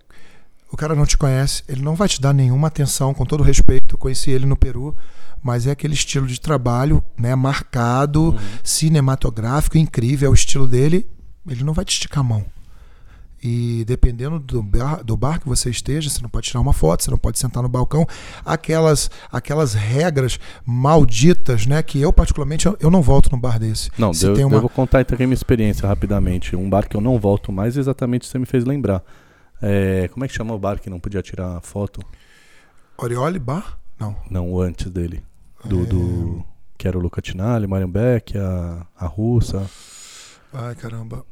O cara não te conhece, ele não vai te dar nenhuma atenção, com todo respeito. Eu conheci ele no Peru, mas é aquele estilo de trabalho, né, marcado, Uhum. cinematográfico, incrível, é o estilo dele. Ele não vai te esticar a mão. E dependendo do bar, do bar que você esteja, você não pode tirar uma foto, você não pode sentar no balcão. Aquelas, aquelas regras malditas, né? Que eu, particularmente, eu, eu não volto num bar desse. Não, Se eu, tem uma- eu vou contar então aqui minha experiência rapidamente. Um bar que eu não volto mais, exatamente você me fez lembrar. É, como é que chama o bar que não podia tirar foto? Oriole Bar? Não. Não, antes dele. Do, É. do- que era o Luca Tinali, Marian Beck, a, a russa. Ai, caramba.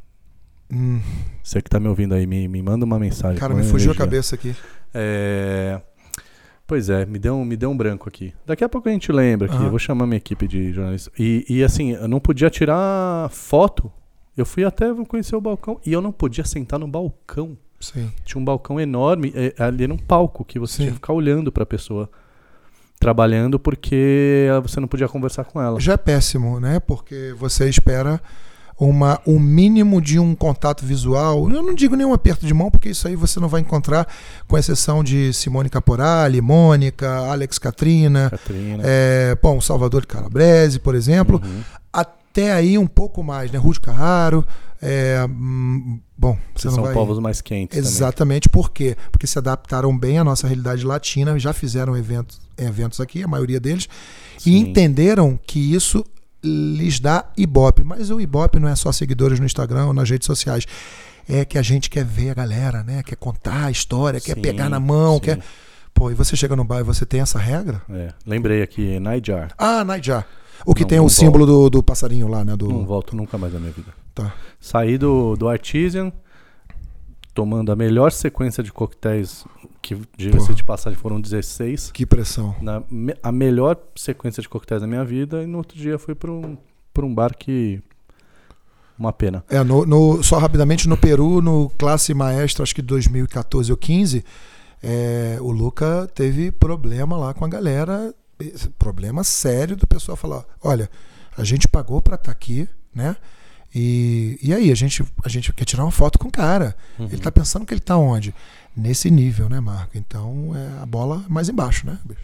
Hum, Você que tá me ouvindo aí, me, me manda uma mensagem. cara, me fugiu a energia. cabeça aqui. É, Pois é, me deu, um- me deu um branco aqui. Daqui a pouco a gente lembra aqui. Aham. Eu vou chamar minha equipe de jornalistas. E, e assim, eu não podia tirar foto. Eu fui até conhecer o balcão e eu não podia sentar no balcão. Sim. Tinha um balcão enorme, é, ali era um palco que você Sim. tinha que ficar olhando pra pessoa trabalhando porque você não podia conversar com ela. Já é péssimo, né? Porque você espera uma, um mínimo de um contato visual. Eu não digo nenhum aperto de mão, porque isso aí você não vai encontrar, com exceção de Simone Caporali, Mônica, Alex Katrina, Catrina. é, bom, Salvador Calabrese, por exemplo. Uhum. Até aí um pouco mais, né? Ruth Carraro. é, bom, você São vai... povos mais quentes Exatamente, por quê? Porque se adaptaram bem à nossa realidade latina, já fizeram eventos, eventos aqui, a maioria deles, e Sim. entenderam que isso lhes dá ibope. Mas o ibope não é só seguidores no Instagram ou nas redes sociais. É que a gente quer ver a galera, né? Quer contar a história, quer Sim, pegar na mão, sim. quer. Pô, e você chega no bar e você tem essa regra? É, lembrei aqui, Nightjar. Ah, Nightjar. O que Não, tem não o símbolo do, do passarinho lá, né? Do... Não volto nunca mais na minha vida. Tá. Saí do, do Artisan, tomando a melhor sequência de coquetéis, que diga-se de passagem foram 16. Que pressão. Na, a melhor sequência de coquetéis da minha vida, e no outro dia fui para um, pra um bar que. Uma pena. É, no, no- só rapidamente, no Peru, no Classe Maestra, acho que 2014 ou 15, é, o Luca teve problema lá com a galera, problema sério do pessoal falar, olha, a gente pagou pra estar aqui, né? E, e aí, a gente, a gente quer tirar uma foto com o cara. Ele tá pensando que ele tá onde? Nesse nível, né, Marco? Então, é a bola mais embaixo, né, bicho?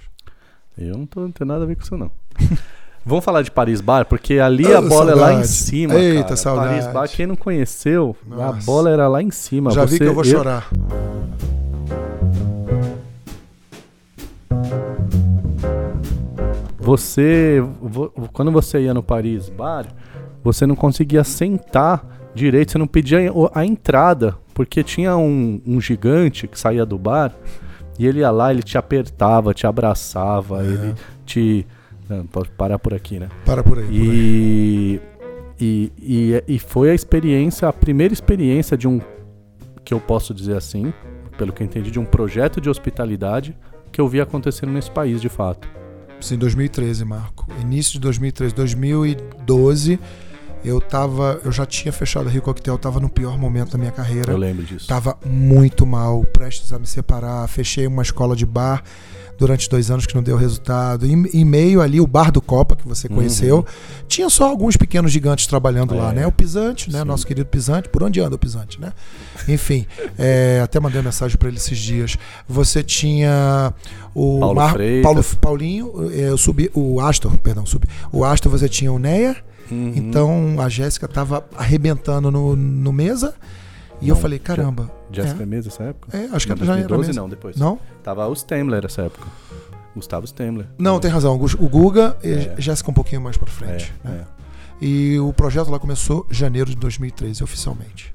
Eu não, tô, não tenho nada a ver com isso, não. Vamos falar de Paris Bar, porque ali a Ah, bola é lá em saudade. cima. Eita, cara. saudade. Paris Bar, quem não conheceu, a Nossa. bola era lá em cima. Já vi Você- que eu vou chorar. Você, vo- quando você ia no Paris Bar, você não conseguia sentar direito, você não pedia a entrada, porque tinha um, um gigante que saía do bar e ele ia lá, ele te apertava, te abraçava, É. ele te. Não, pode parar por aqui, né? Para por aí. por aí. E, e, e, e foi a experiência, a primeira experiência de um, que eu posso dizer assim, pelo que eu entendi, de um projeto de hospitalidade que eu vi acontecendo nesse país de fato. Sim, 2013, Marco. Início de 2013, 2012, eu tava, eu já tinha fechado a Rio Coquetel, tava no pior momento da minha carreira. Eu lembro disso. Tava muito mal, prestes a me separar. Fechei uma escola de bar durante dois anos que não deu resultado. Em, em meio ali, o bar do Copa, que você conheceu, tinha só alguns pequenos gigantes trabalhando lá, Uhum. É. né? O Pisante, né? Sim. Nosso querido Pisante. Por onde anda o Pisante, né? Enfim, é, até mandei mensagem para ele esses dias. Você tinha o Paulo Freitas. Paulo, Paulinho, é, eu subi, o Astor, perdão, subi. O Astor você tinha o Neia. Uhum. Então a Jéssica tava arrebentando no, no mesa. E eu Não, falei, caramba. Jéssica é. Mesa nessa época? É, acho que já era 2012 mesmo. não, depois. Não? Tava o Stemler nessa época. Gustavo Stemler. Não, tem razão. O Guga e É. Jéssica um pouquinho mais pra É, frente. né? é. E o projeto lá começou em janeiro de 2013, oficialmente.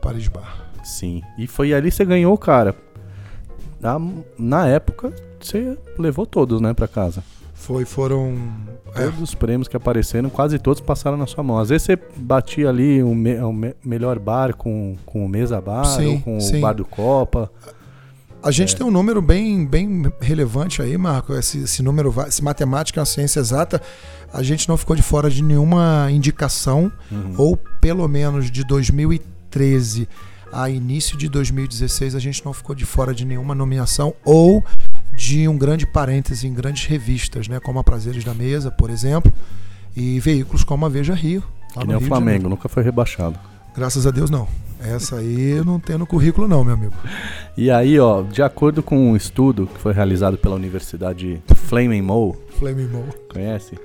Paris Bar. Sim. E foi ali que você ganhou, cara. Na, na época, você levou todos, né, pra casa. Foi, foram. é, Todos os prêmios que apareceram, quase todos passaram na sua mão. Às vezes você batia ali o, me- me- melhor bar com, com o Mesa Bar Sim, ou com sim. o Bar do Copa. A É. gente tem um número bem, bem relevante aí, Marco. Esse, esse número, se matemática é uma ciência exata, a gente não ficou de fora de nenhuma indicação, Uhum. ou pelo menos de 2013 a início de 2016, a gente não ficou de fora de nenhuma nomeação ou de um grande parêntese em grandes revistas, né, como a Prazeres da Mesa, por exemplo, e veículos como a Veja Rio. Que nem o Rio de Flamengo, nunca foi rebaixado. Graças a Deus, não. Essa aí eu não tenho no currículo, não, meu amigo. E aí, ó, de acordo com um estudo que foi realizado pela Universidade Flaming Mo. conhece?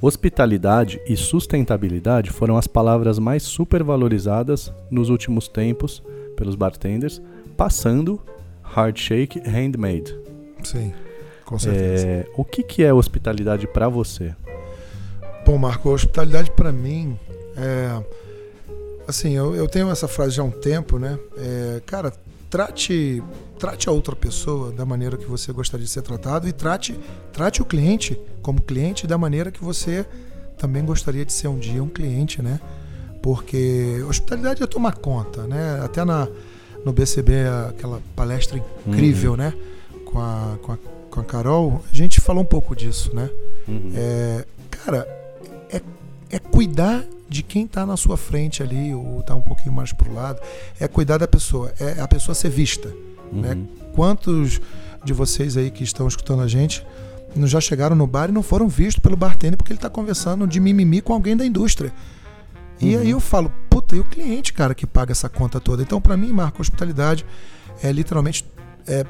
Hospitalidade e sustentabilidade foram as palavras mais supervalorizadas nos últimos tempos pelos bartenders, passando hard shake handmade. Sim, com certeza. É, o que, que é hospitalidade pra você? Bom, Marco, a hospitalidade para mim é. Assim, eu, eu tenho essa frase já há um tempo, né? É, cara, trate, trate a outra pessoa da maneira que você gostaria de ser tratado e trate, trate o cliente como cliente da maneira que você também gostaria de ser um dia um cliente, né? Porque hospitalidade é tomar conta, né? Até na, no BCB, aquela palestra incrível, né? Com a, com, a, com a Carol, a gente falou um pouco disso, né? Uhum. É, cara, é, é cuidar de quem tá na sua frente ali, ou tá um pouquinho mais pro lado. É cuidar da pessoa, é a pessoa ser vista. né? Uhum. Quantos de vocês aí que estão escutando a gente não já chegaram no bar e não foram vistos pelo bartender porque ele tá conversando de mimimi com alguém da indústria? E Uhum. aí eu falo, puta, e o cliente, cara, que paga essa conta toda? Então, para mim, Marco, hospitalidade é literalmente é,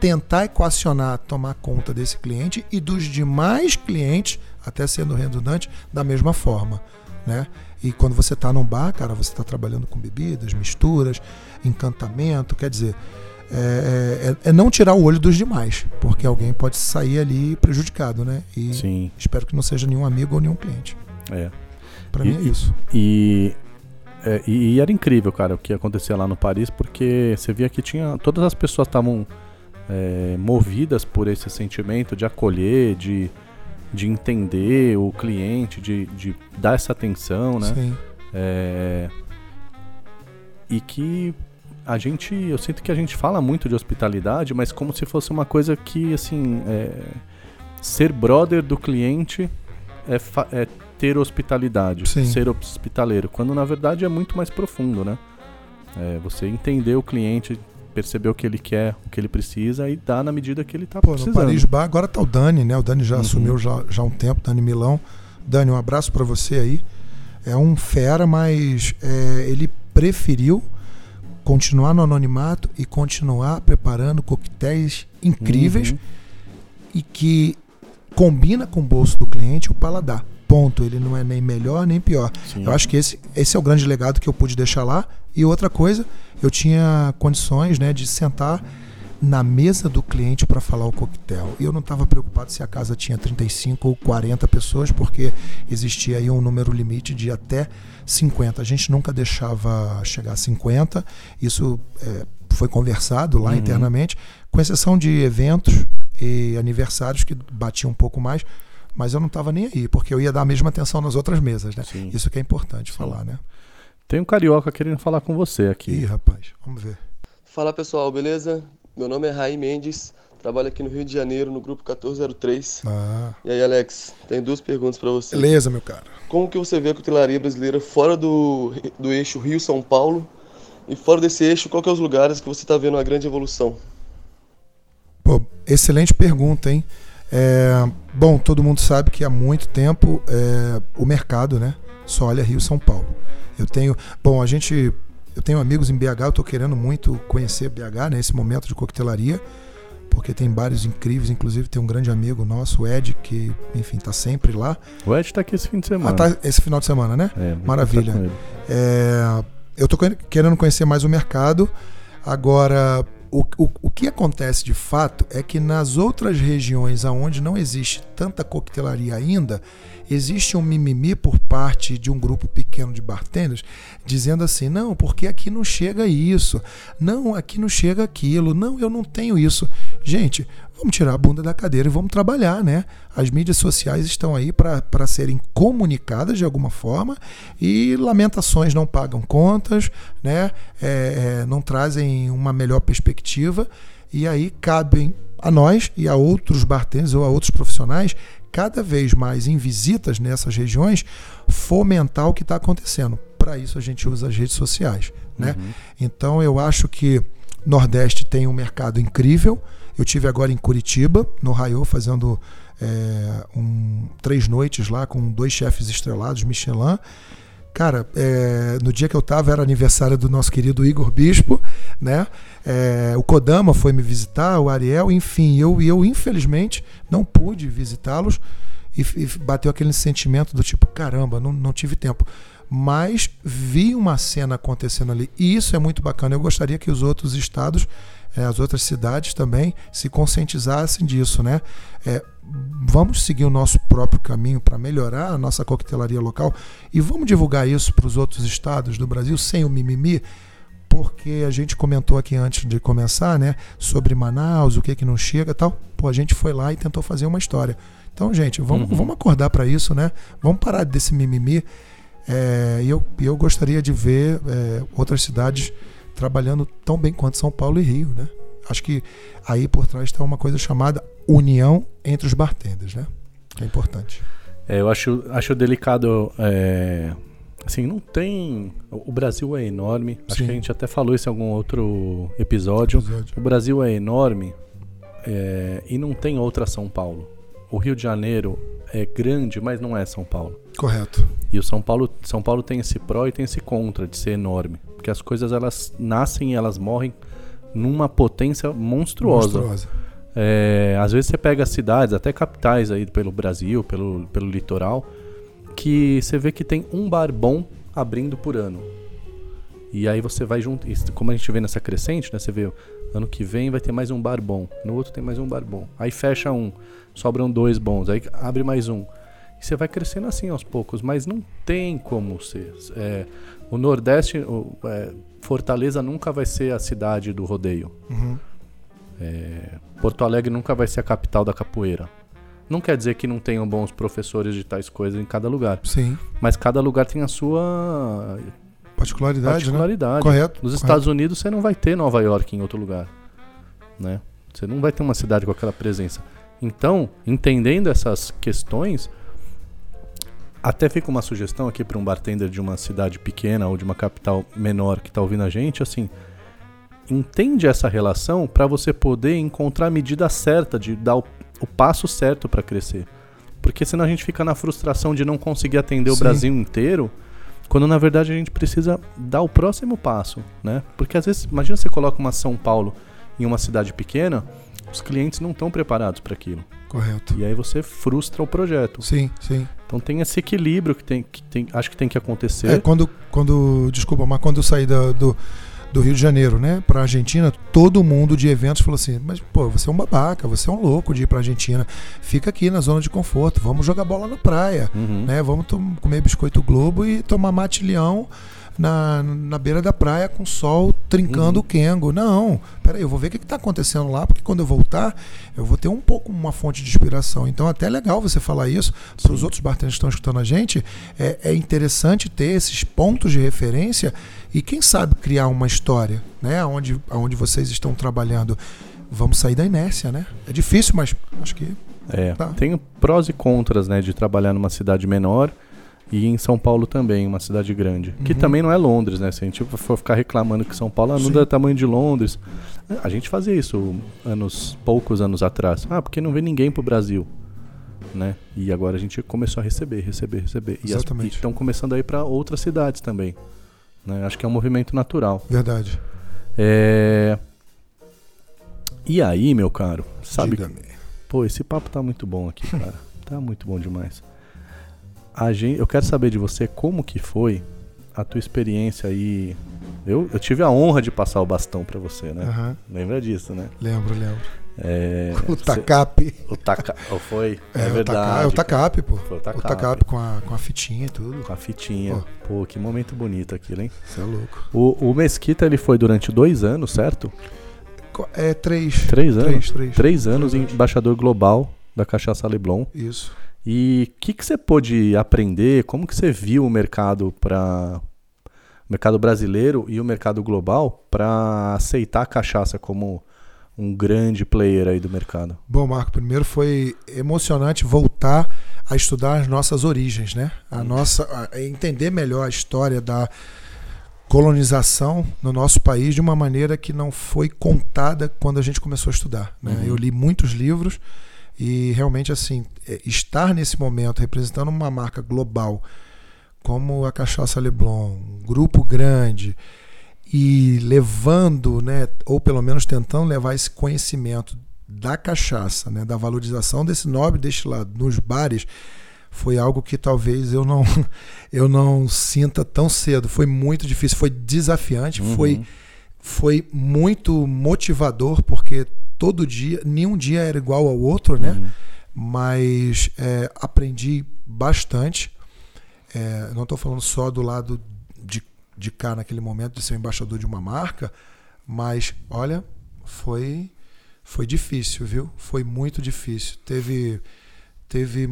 tentar equacionar, tomar conta desse cliente e dos demais clientes, até sendo redundante, da mesma forma, né? E quando você está num bar, cara, você está trabalhando com bebidas, misturas, encantamento, quer dizer, é, é- é não tirar o olho dos demais, porque alguém pode sair ali prejudicado, né? E Sim, espero que não seja nenhum amigo ou nenhum cliente. é. Para mim é isso. E, é, e, e era incrível, cara, o que acontecia lá no Paris, porque você via que tinha. Todas as pessoas estavam é, movidas por esse sentimento de acolher, de, de entender o cliente, de, de dar essa atenção, né? Sim. É, e que a gente, eu sinto que a gente fala muito de hospitalidade, mas como se fosse uma coisa que, assim, é, ser brother do cliente é, é ter hospitalidade, Sim. ser hospitaleiro, quando na verdade é muito mais profundo, né? É, você entender o cliente, perceber o que ele quer, o que ele precisa e dar na medida que ele está Pô, no precisando. Paris Bar, agora tá o Dani, né? O Dani já Uhum. assumiu já, já há um tempo, Dani Milão. Dani, um abraço pra você aí. É um fera, mas é, ele preferiu continuar no anonimato e continuar preparando coquetéis incríveis Uhum. e que combina com o bolso do cliente o paladar. Ponto. Ele não é nem melhor nem pior. Sim. Eu acho que esse, esse é o grande legado que eu pude deixar lá. E outra coisa, eu tinha condições né, de sentar na mesa do cliente para falar o coquetel. E eu não estava preocupado se a casa tinha 35 ou 40 pessoas, porque existia aí um número limite de até 50. A gente nunca deixava chegar a 50. Isso é, foi conversado lá Uhum. internamente, com exceção de eventos e aniversários que batiam um pouco mais. Mas eu não estava nem aí, porque eu ia dar a mesma atenção nas outras mesas, né? Sim. Isso que é importante falar, né? Tem um carioca querendo falar com você aqui. Ih, rapaz, vamos ver. Fala pessoal, beleza? Meu nome é Raí Mendes, trabalho aqui no Rio de Janeiro, no grupo 1403. Ah, E aí, Alex, tem duas perguntas pra você. beleza, meu cara. Como que você vê a cutelaria brasileira fora do, do eixo Rio-São Paulo? E fora desse eixo, qual que é os lugares que você tá vendo uma grande evolução? Pô, excelente pergunta, hein? É, bom, todo mundo sabe que há muito tempo é, o mercado, né? Só olha Rio São Paulo. Eu tenho. Bom, a gente. Eu tenho amigos em BH, eu tô querendo muito conhecer BH nesse momento de coquetelaria, porque tem bares incríveis, inclusive tem um grande amigo nosso, o Ed, que, enfim, tá sempre lá. O Ed tá aqui esse fim de semana. Ah, tá esse final de semana, né? É, Maravilha. É, eu estou querendo conhecer mais o mercado. Agora, o, o, o que acontece de fato é que nas outras regiões onde não existe tanta coquetelaria ainda, existe um mimimi por parte de um grupo pequeno de bartenders dizendo assim: não, porque aqui não chega isso, não, aqui não chega aquilo, não, eu não tenho isso. Gente, vamos tirar a bunda da cadeira e vamos trabalhar, né? As mídias sociais estão aí para serem comunicadas de alguma forma e lamentações não pagam contas, né? É, é, não trazem uma melhor perspectiva e aí cabem a nós e a outros bartenders ou a outros profissionais cada vez mais em visitas nessas regiões fomentar o que está acontecendo. Para isso a gente usa as redes sociais, né? Então eu acho que Nordeste tem um mercado incrível. Eu tive agora em Curitiba, no Raiô, fazendo é, um, três noites lá com dois chefes estrelados, Michelin. Cara, é, no dia que eu tava era aniversário do nosso querido Igor Bispo, né? É, o Kodama foi me visitar, o Ariel, enfim, eu eu infelizmente não pude visitá-los e, e bateu aquele sentimento do tipo, caramba, não, não tive tempo. Mas vi uma cena acontecendo ali e isso é muito bacana. Eu gostaria que os outros estados, é, as outras cidades também se conscientizassem disso, né? É, vamos seguir o nosso próprio caminho para melhorar a nossa coquetelaria local e vamos divulgar isso para os outros estados do Brasil sem o mimimi, porque a gente comentou aqui antes de começar, né, sobre Manaus, o que que não chega, e tal. Pô, a gente foi lá e tentou fazer uma história. Então, gente, vamos, Uhum. vamos acordar para isso, né? Vamos parar desse mimimi. É, e eu, e eu gostaria de ver é, outras cidades trabalhando tão bem quanto São Paulo e Rio, né? Acho que aí por trás está uma coisa chamada união entre os bartenders, né? Que é importante. É, eu acho, acho delicado. é, assim, não tem. O Brasil é enorme. Acho Sim. que a gente até falou isso em algum outro episódio. Episódio. O Brasil é enorme é, e não tem outra São Paulo. O Rio de Janeiro é grande, mas não é São Paulo. Correto. E o São Paulo, São Paulo tem esse pró e tem esse contra de ser enorme. Porque as coisas elas nascem e elas morrem numa potência monstruosa. Monstruosa. É, às vezes você pega cidades, até capitais aí pelo Brasil, pelo, pelo litoral, que você vê que tem um bar bom abrindo por ano. E aí você vai junto. Como a gente vê nessa crescente, né? Você vê, ano que vem vai ter mais um bar bom. No outro tem mais um bar bom. Aí fecha um, sobram dois bons. Aí abre mais um. Você vai crescendo assim aos poucos, mas não tem como ser. É, o Nordeste, o- é, Fortaleza nunca vai ser a cidade do rodeio. Uhum. É, Porto Alegre nunca vai ser a capital da capoeira. Não quer dizer que não tenham bons professores de tais coisas em cada lugar. Sim. Mas cada lugar tem a sua Particularidade, particularidade. né? Correto. Nos correto. Estados Unidos você não vai ter Nova York em outro lugar, né? Você não vai ter uma cidade com aquela presença. Então, entendendo essas questões, até fica uma sugestão aqui para um bartender de uma cidade pequena ou de uma capital menor que está ouvindo a gente, assim, entende essa relação para você poder encontrar a medida certa de dar o, o passo certo para crescer. Porque senão a gente fica na frustração de não conseguir atender o Sim. Brasil inteiro, quando na verdade a gente precisa dar o próximo passo, né? Porque às vezes, imagina você coloca uma São Paulo em uma cidade pequena, os clientes não estão preparados para aquilo. Correto. E aí você frustra o projeto. Sim, sim. Então tem esse equilíbrio que tem, que tem acho que tem que acontecer. É, quando, quando, desculpa, mas quando eu saí da- do, do Rio de Janeiro, né, pra Argentina, todo mundo de eventos falou assim: Mas, pô, você é um babaca, você é um louco de ir pra Argentina. Fica aqui na zona de conforto, vamos jogar bola na praia, Uhum. né? Vamos comer biscoito Globo e tomar mate leão na, na beira da praia com sol trincando Uhum. o Kengo. Não, peraí, eu vou ver o que está acontecendo lá, porque quando eu voltar, eu vou ter um pouco uma fonte de inspiração. Então, até é legal você falar isso para os outros bartenders que estão escutando a gente. É, é interessante ter esses pontos de referência e, quem sabe, criar uma história, né? Onde, onde vocês estão trabalhando. Vamos sair da inércia, né? É difícil, mas acho que É, Tá. tem prós e contras, né, de trabalhar numa cidade menor e em São Paulo também, uma cidade grande. Que Uhum. também não é Londres, né? Se a gente for ficar reclamando que São Paulo ah, não Sim. dá tamanho de Londres. A gente fazia isso anos, poucos anos atrás. Ah, porque não vem ninguém pro Brasil. Né? E agora a gente começou a receber, receber, receber. E Exatamente. estão começando a ir para outras cidades também. Né? Acho que é um movimento natural. verdade. É... E aí, meu caro, sabe Diga-me. Pô, esse papo tá muito bom aqui, cara. tá muito bom demais. A gente, eu quero saber de você como que foi a tua experiência aí. Eu, eu tive a honra de passar o bastão pra você, né? Aham, Lembra disso, né? Lembro, lembro. É, O TACAP. o taca, ou foi? É, É, o taca- verdade. é o TACAP, pô. Foi o O TACAP. TACAP com a, com a fitinha e tudo. Com a fitinha. Pô, que momento bonito aquilo, hein? Você é louco. O, o Mesquita, ele foi durante dois anos, certo? É três. Três anos? Três, três. Três anos Três anos. embaixador global da Cachaça Leblon. Isso. E o que, que você pôde aprender? Como que você viu o mercado para o mercado brasileiro e o mercado global para aceitar a cachaça como um grande player aí do mercado? Bom, Marco, primeiro foi emocionante voltar a estudar as nossas origens, né? A nossa, a entender melhor a história da colonização no nosso país de uma maneira que não foi contada quando a gente começou a estudar. Né? Uhum. Eu li muitos livros e realmente assim é, estar nesse momento representando uma marca global como a Cachaça Leblon, um grupo grande e levando, né, ou pelo menos tentando levar esse conhecimento da cachaça, né, da valorização desse nobre destilado nos bares, foi algo que talvez eu não eu não sinta tão cedo. Foi muito difícil, foi desafiante, Uhum. foi foi muito motivador porque todo dia, nenhum dia era igual ao outro, né? Uhum. Mas é, aprendi bastante. É, não estou falando só do lado de, de cá naquele momento de ser embaixador de uma marca, mas olha, foi foi difícil, viu? Foi muito difícil. Teve teve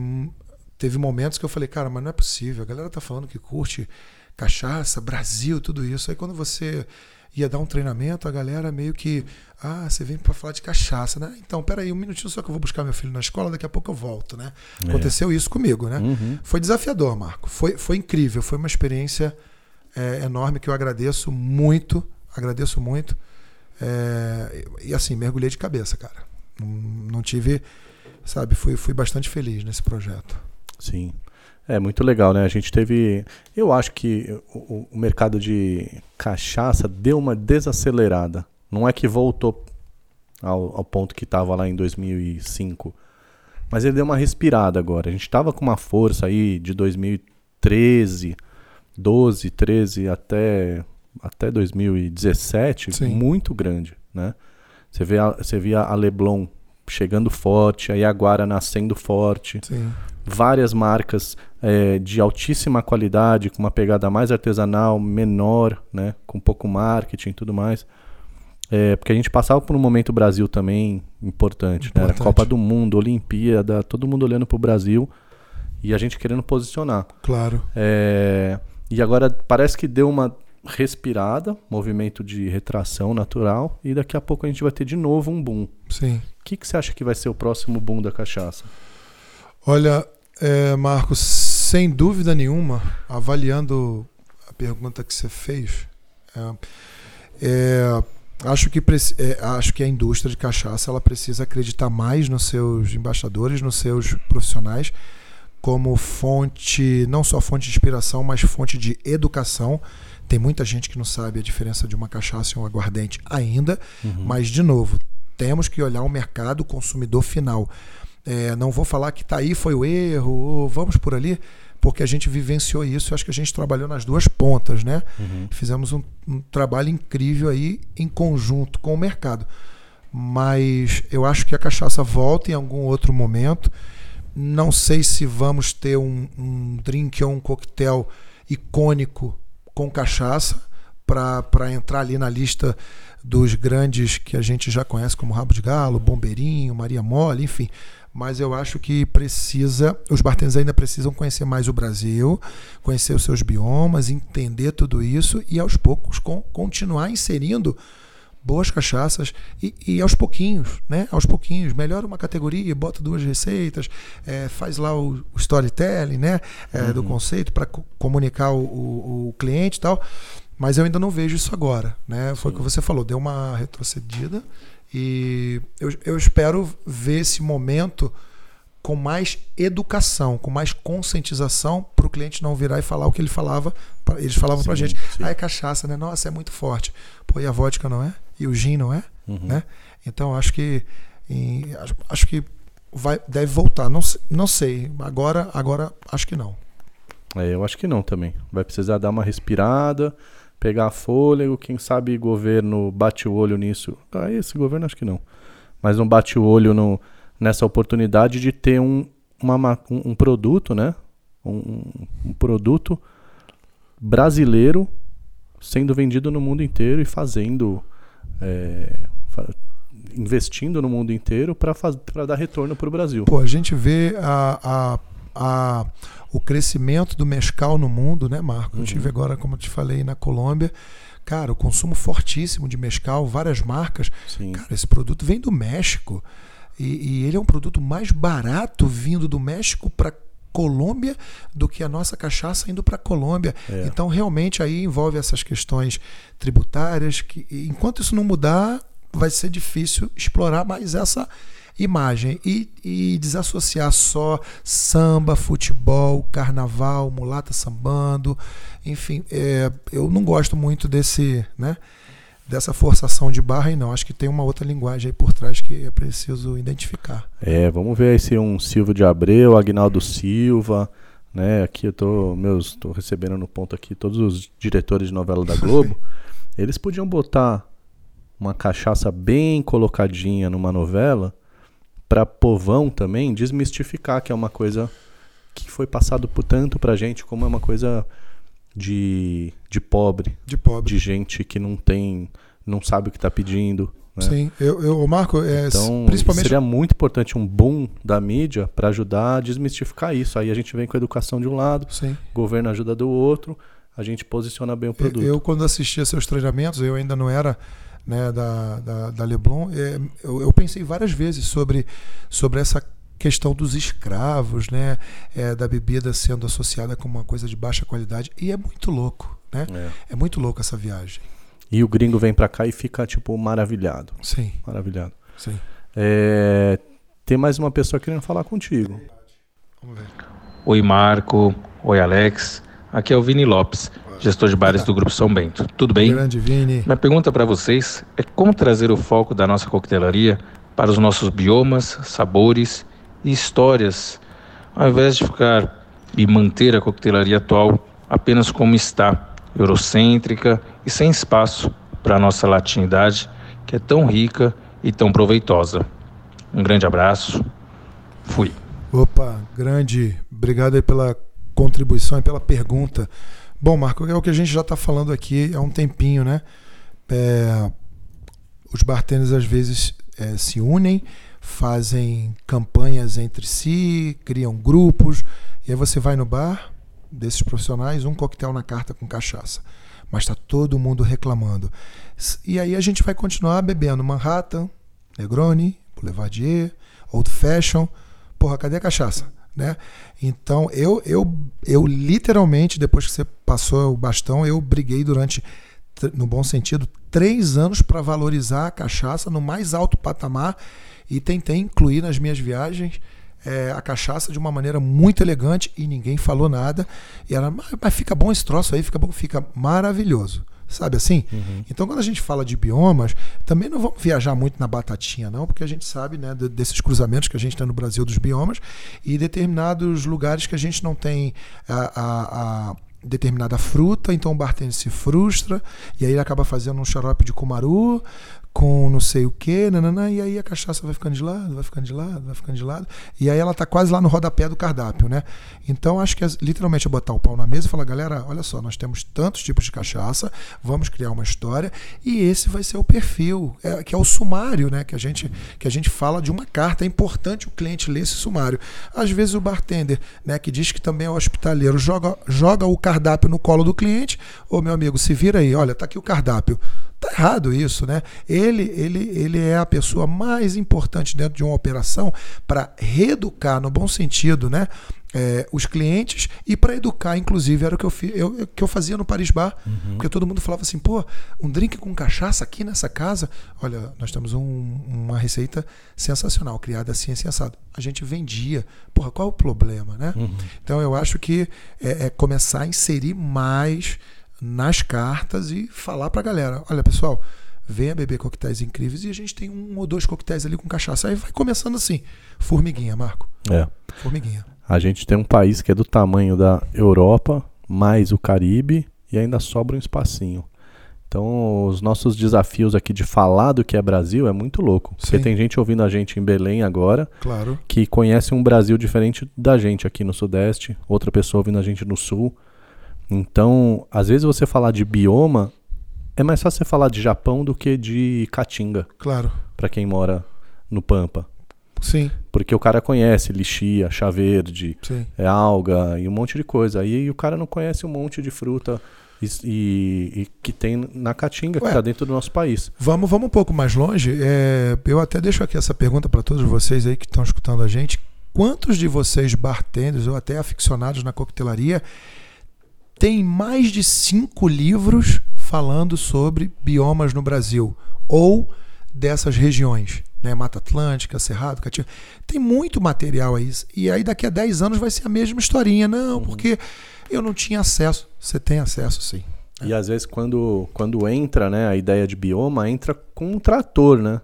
teve momentos que eu falei, cara, mas não é possível. A galera tá falando que curte cachaça, Brasil, tudo isso. Aí quando você ia dar um treinamento, a galera meio que, ah, você vem para falar de cachaça, né? Então, peraí, um minutinho só que eu vou buscar meu filho na escola, daqui a pouco eu volto, né? É. Aconteceu isso comigo, né? Uhum. Foi desafiador, Marco. Foi, foi incrível. Foi uma experiência é, enorme que eu agradeço muito. Agradeço muito. É, e assim, mergulhei de cabeça, cara. Não, não tive. Sabe, fui, fui bastante feliz nesse projeto. Sim. É muito legal, né? A gente teve. Eu acho que o, o mercado de cachaça deu uma desacelerada. Não é que voltou ao, ao ponto que estava lá em 2005. Mas ele deu uma respirada agora. A gente estava com uma força aí de 2013, 12, 13 até, até 2017 Sim. muito grande, né? Você, vê a, você via a Leblon chegando forte, a Iaguara nascendo forte Sim. várias marcas é, de altíssima qualidade, com uma pegada mais artesanal, menor, né, com pouco marketing e tudo mais. É, porque a gente passava por um momento Brasil também importante, né? Era Importante. Copa do Mundo, Olimpíada, todo mundo olhando pro Brasil e a gente querendo posicionar. Claro. É, e agora parece que deu uma respirada, movimento de retração natural, e daqui a pouco a gente vai ter de novo um boom. Sim. O que, que você acha que vai ser o próximo boom da cachaça? Olha, é, Marcos, sem dúvida nenhuma, avaliando a pergunta que você fez, é, é, acho, que, é, acho que a indústria de cachaça ela precisa acreditar mais nos seus embaixadores, nos seus profissionais, como fonte, não só fonte de inspiração, mas fonte de educação. Tem muita gente que não sabe a diferença de uma cachaça e um aguardente ainda, mas, de novo, temos que olhar o mercado, consumidor final. É, não vou falar que tá aí foi o erro, ou vamos por ali, porque a gente vivenciou isso. Acho que a gente trabalhou nas duas pontas, né? Fizemos um, um trabalho incrível aí em conjunto com o mercado. Mas eu acho que a cachaça volta em algum outro momento. Não sei se vamos ter um, um drink ou um coquetel icônico com cachaça para entrar ali na lista dos grandes que a gente já conhece como Rabo de Galo, Bombeirinho, Maria Mole, enfim. Mas eu acho que precisa, os bartenders ainda precisam conhecer mais o Brasil, conhecer os seus biomas, entender tudo isso e aos poucos con- continuar inserindo boas cachaças e, e aos pouquinhos, né? Aos pouquinhos, melhora uma categoria, bota duas receitas, é, faz lá o, o storytelling, né? É, Do conceito para comunicar o, o- o cliente e tal. Mas eu ainda não vejo isso agora, né? Foi o que você falou, deu uma retrocedida e eu, eu espero ver esse momento com mais educação, com mais conscientização para o cliente não virar e falar o que ele falava. eles falavam para gente, sim. ah, é cachaça, né? Nossa, é muito forte. Pô, e a vodka não é? E o gin não é? Uhum. Né? Então acho que em- acho, acho que vai, deve voltar. Não, não sei. Agora, agora acho que não. É, eu acho que não também. Vai precisar dar uma respirada, pegar fôlego, quem sabe governo bate o olho nisso. Ah, esse governo acho que não. Mas não bate o olho no, nessa oportunidade de ter um, uma ma- um, um produto, né? Um, um produto brasileiro sendo vendido no mundo inteiro e fazendo. é, investindo no mundo inteiro para dar retorno para o Brasil. Pô, a gente vê a, a, a- o crescimento do mescal no mundo, né, Marco? Eu tive agora, como eu te falei, na Colômbia. Cara, o consumo fortíssimo de mescal, várias marcas. Sim. Cara, esse produto vem do México. E, e ele é um produto mais barato vindo do México para Colômbia do que a nossa cachaça indo para Colômbia. É. Então, realmente, aí envolve essas questões tributárias que, enquanto isso não mudar, vai ser difícil explorar mais essa imagem e, e desassociar só samba, futebol, carnaval, mulata sambando, enfim, é, eu não gosto muito desse, né, dessa forçação de barra e não, acho que tem uma outra linguagem aí por trás que é preciso identificar. É, vamos ver aí se um Silvio de Abreu, Agnaldo Silva, né? Aqui eu tô, meus, tô recebendo no ponto aqui todos os diretores de novela da Globo. eles podiam botar uma cachaça bem colocadinha numa novela para povão também desmistificar que é uma coisa que foi passado por tanto pra gente como é uma coisa de, de pobre, De pobre. de gente que não tem, não sabe o que tá pedindo, né? Sim, eu, eu Marco, é, Então, principalmente seria muito importante um boom da mídia para ajudar a desmistificar isso. Aí a gente vem com a educação de um lado, sim. o governo ajuda do outro, a gente posiciona bem o produto. Eu, quando assistia seus treinamentos, eu ainda não era né, da, da, da Leblon, é, eu, eu pensei várias vezes sobre, sobre essa questão dos escravos, né, é, da bebida sendo associada com uma coisa de baixa qualidade, e é muito louco, né? É. É muito louco essa viagem. E o gringo vem para cá e fica, tipo, maravilhado. Sim, Maravilhado. sim. É, Tem mais uma pessoa querendo falar contigo. Vamos ver. Oi Marco, oi Alex. Aqui é o Vini Lopes, gestor de bares do Grupo São Bento. Tudo bem? Grande Vini. Minha pergunta para vocês é como trazer o foco da nossa coquetelaria para os nossos biomas, sabores e histórias, ao invés de ficar e manter a coquetelaria atual apenas como está, eurocêntrica e sem espaço para a nossa latinidade, que é tão rica e tão proveitosa. Um grande abraço. Fui. Opa, grande. Obrigado aí pela contribuição e pela pergunta. Bom, Marco, é o que a gente já está falando aqui há um tempinho, né? É, os bartenders às vezes é, se unem, fazem campanhas entre si, criam grupos, e aí você vai no bar desses profissionais, um coquetel na carta com cachaça. Mas está todo mundo reclamando. E aí a gente vai continuar bebendo Manhattan, Negroni, Boulevardier, Old Fashion. Porra, cadê a cachaça? Né? Então eu, eu, eu literalmente, depois que você passou o bastão, eu briguei durante, no bom sentido, três anos para valorizar a cachaça no mais alto patamar e tentei incluir nas minhas viagens é, a cachaça de uma maneira muito elegante e ninguém falou nada. E ela, mas fica bom esse troço aí, fica bom, fica maravilhoso. Sabe assim? Uhum. Então, quando a gente fala de biomas, também não vamos viajar muito na batatinha, não, porque a gente sabe né, desses cruzamentos que a gente tem no Brasil dos biomas e determinados lugares que a gente não tem a, a, a determinada fruta, então o bartender se frustra e aí ele acaba fazendo um xarope de cumaru com não sei o que, nanana, e aí a cachaça vai ficando de lado, vai ficando de lado, vai ficando de lado, e aí ela tá quase lá no rodapé do cardápio, né? Então acho que é, literalmente é botar o pau na mesa e falar, galera, olha só, nós temos tantos tipos de cachaça, vamos criar uma história, e esse vai ser o perfil, é, que é o sumário, né? Que a, gente, que a gente fala de uma carta, é importante o cliente ler esse sumário. Às vezes o bartender, né, que diz que também é hospitaleiro, joga, joga o cardápio no colo do cliente, ô meu amigo, se vira aí, olha, tá aqui o cardápio Tá errado isso, né? Ele, ele, ele é a pessoa mais importante dentro de uma operação para reeducar, no bom sentido, né? É, os clientes e para educar, inclusive, era o que eu, eu, que eu fazia no Paris Bar. Uhum. Porque todo mundo falava assim, pô, um drink com cachaça aqui nessa casa. Olha, nós temos um, uma receita sensacional, criada assim, assim, assado. A gente vendia. Porra, qual é o problema, né? Uhum. Então eu acho que é, é começar a inserir mais nas cartas e falar para a galera: olha, pessoal, venha beber coquetéis incríveis e a gente tem um ou dois coquetéis ali com cachaça. Aí vai começando assim. Formiguinha, Marco. É. Formiguinha. A gente tem um país que é do tamanho da Europa, mais o Caribe, e ainda sobra um espacinho. Então, os nossos desafios aqui de falar do que é Brasil é muito louco. Porque Sim. tem gente ouvindo a gente em Belém agora, claro. que conhece um Brasil diferente da gente aqui no Sudeste, outra pessoa ouvindo a gente no Sul. Então, às vezes você falar de bioma é mais fácil você falar de Japão do que de Caatinga. Claro. Para quem mora no Pampa. Sim. Porque o cara conhece lixia, chá verde, é alga e um monte de coisa. Aí o cara não conhece um monte de fruta e, e, e que tem na Caatinga, Ué, que está dentro do nosso país. Vamos, vamos um pouco mais longe. É, eu até deixo aqui essa pergunta para todos vocês aí que estão escutando a gente. Quantos de vocês, bartenders ou até aficionados na coquetelaria, tem mais de cinco livros falando sobre biomas no Brasil ou dessas regiões, né? Mata Atlântica, Cerrado, Caatinga. Tem muito material aí. E aí daqui a 10 anos vai ser a mesma historinha. Não, uhum. porque eu não tinha acesso. Você tem acesso, sim. E às vezes quando, quando entra né, a ideia de bioma, entra com um trator, né?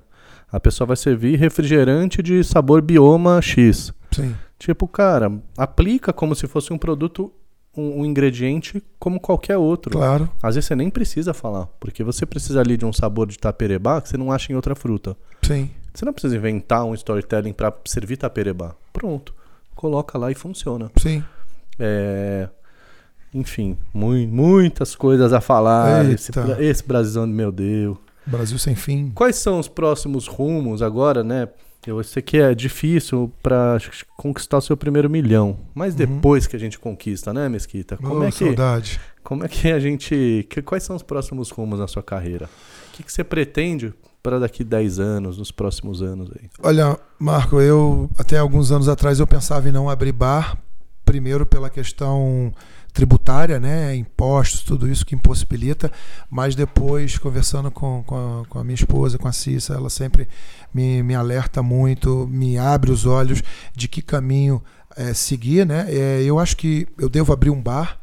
A pessoa vai servir refrigerante de sabor bioma X. Sim. Tipo, cara, aplica como se fosse um produto um, um, ingrediente como qualquer outro. Claro. Às vezes você nem precisa falar, porque você precisa ali de um sabor de taperebá que você não acha em outra fruta. Sim. Você não precisa inventar um storytelling para servir taperebá. Pronto. Coloca lá e funciona. Sim. É... Enfim, mu muitas coisas a falar. Esse, esse Brasilzão, meu Deus. Brasil sem fim. Quais são os próximos rumos agora, né? Eu sei que é difícil para conquistar o seu primeiro milhão, mas uhum. depois que a gente conquista, né, Mesquita? Como é que saudade. Como é que a gente, que, quais são os próximos rumos na sua carreira? O que, que você pretende para daqui 10 anos, nos próximos anos aí? Olha, Marco, eu até alguns anos atrás eu pensava em não abrir bar, primeiro pela questão tributária, né, impostos, tudo isso que impossibilita, mas depois, conversando com, com, a, com a minha esposa, com a Cissa, ela sempre me, me alerta muito, me abre os olhos de que caminho é, seguir. Né? É, eu acho que eu devo abrir um bar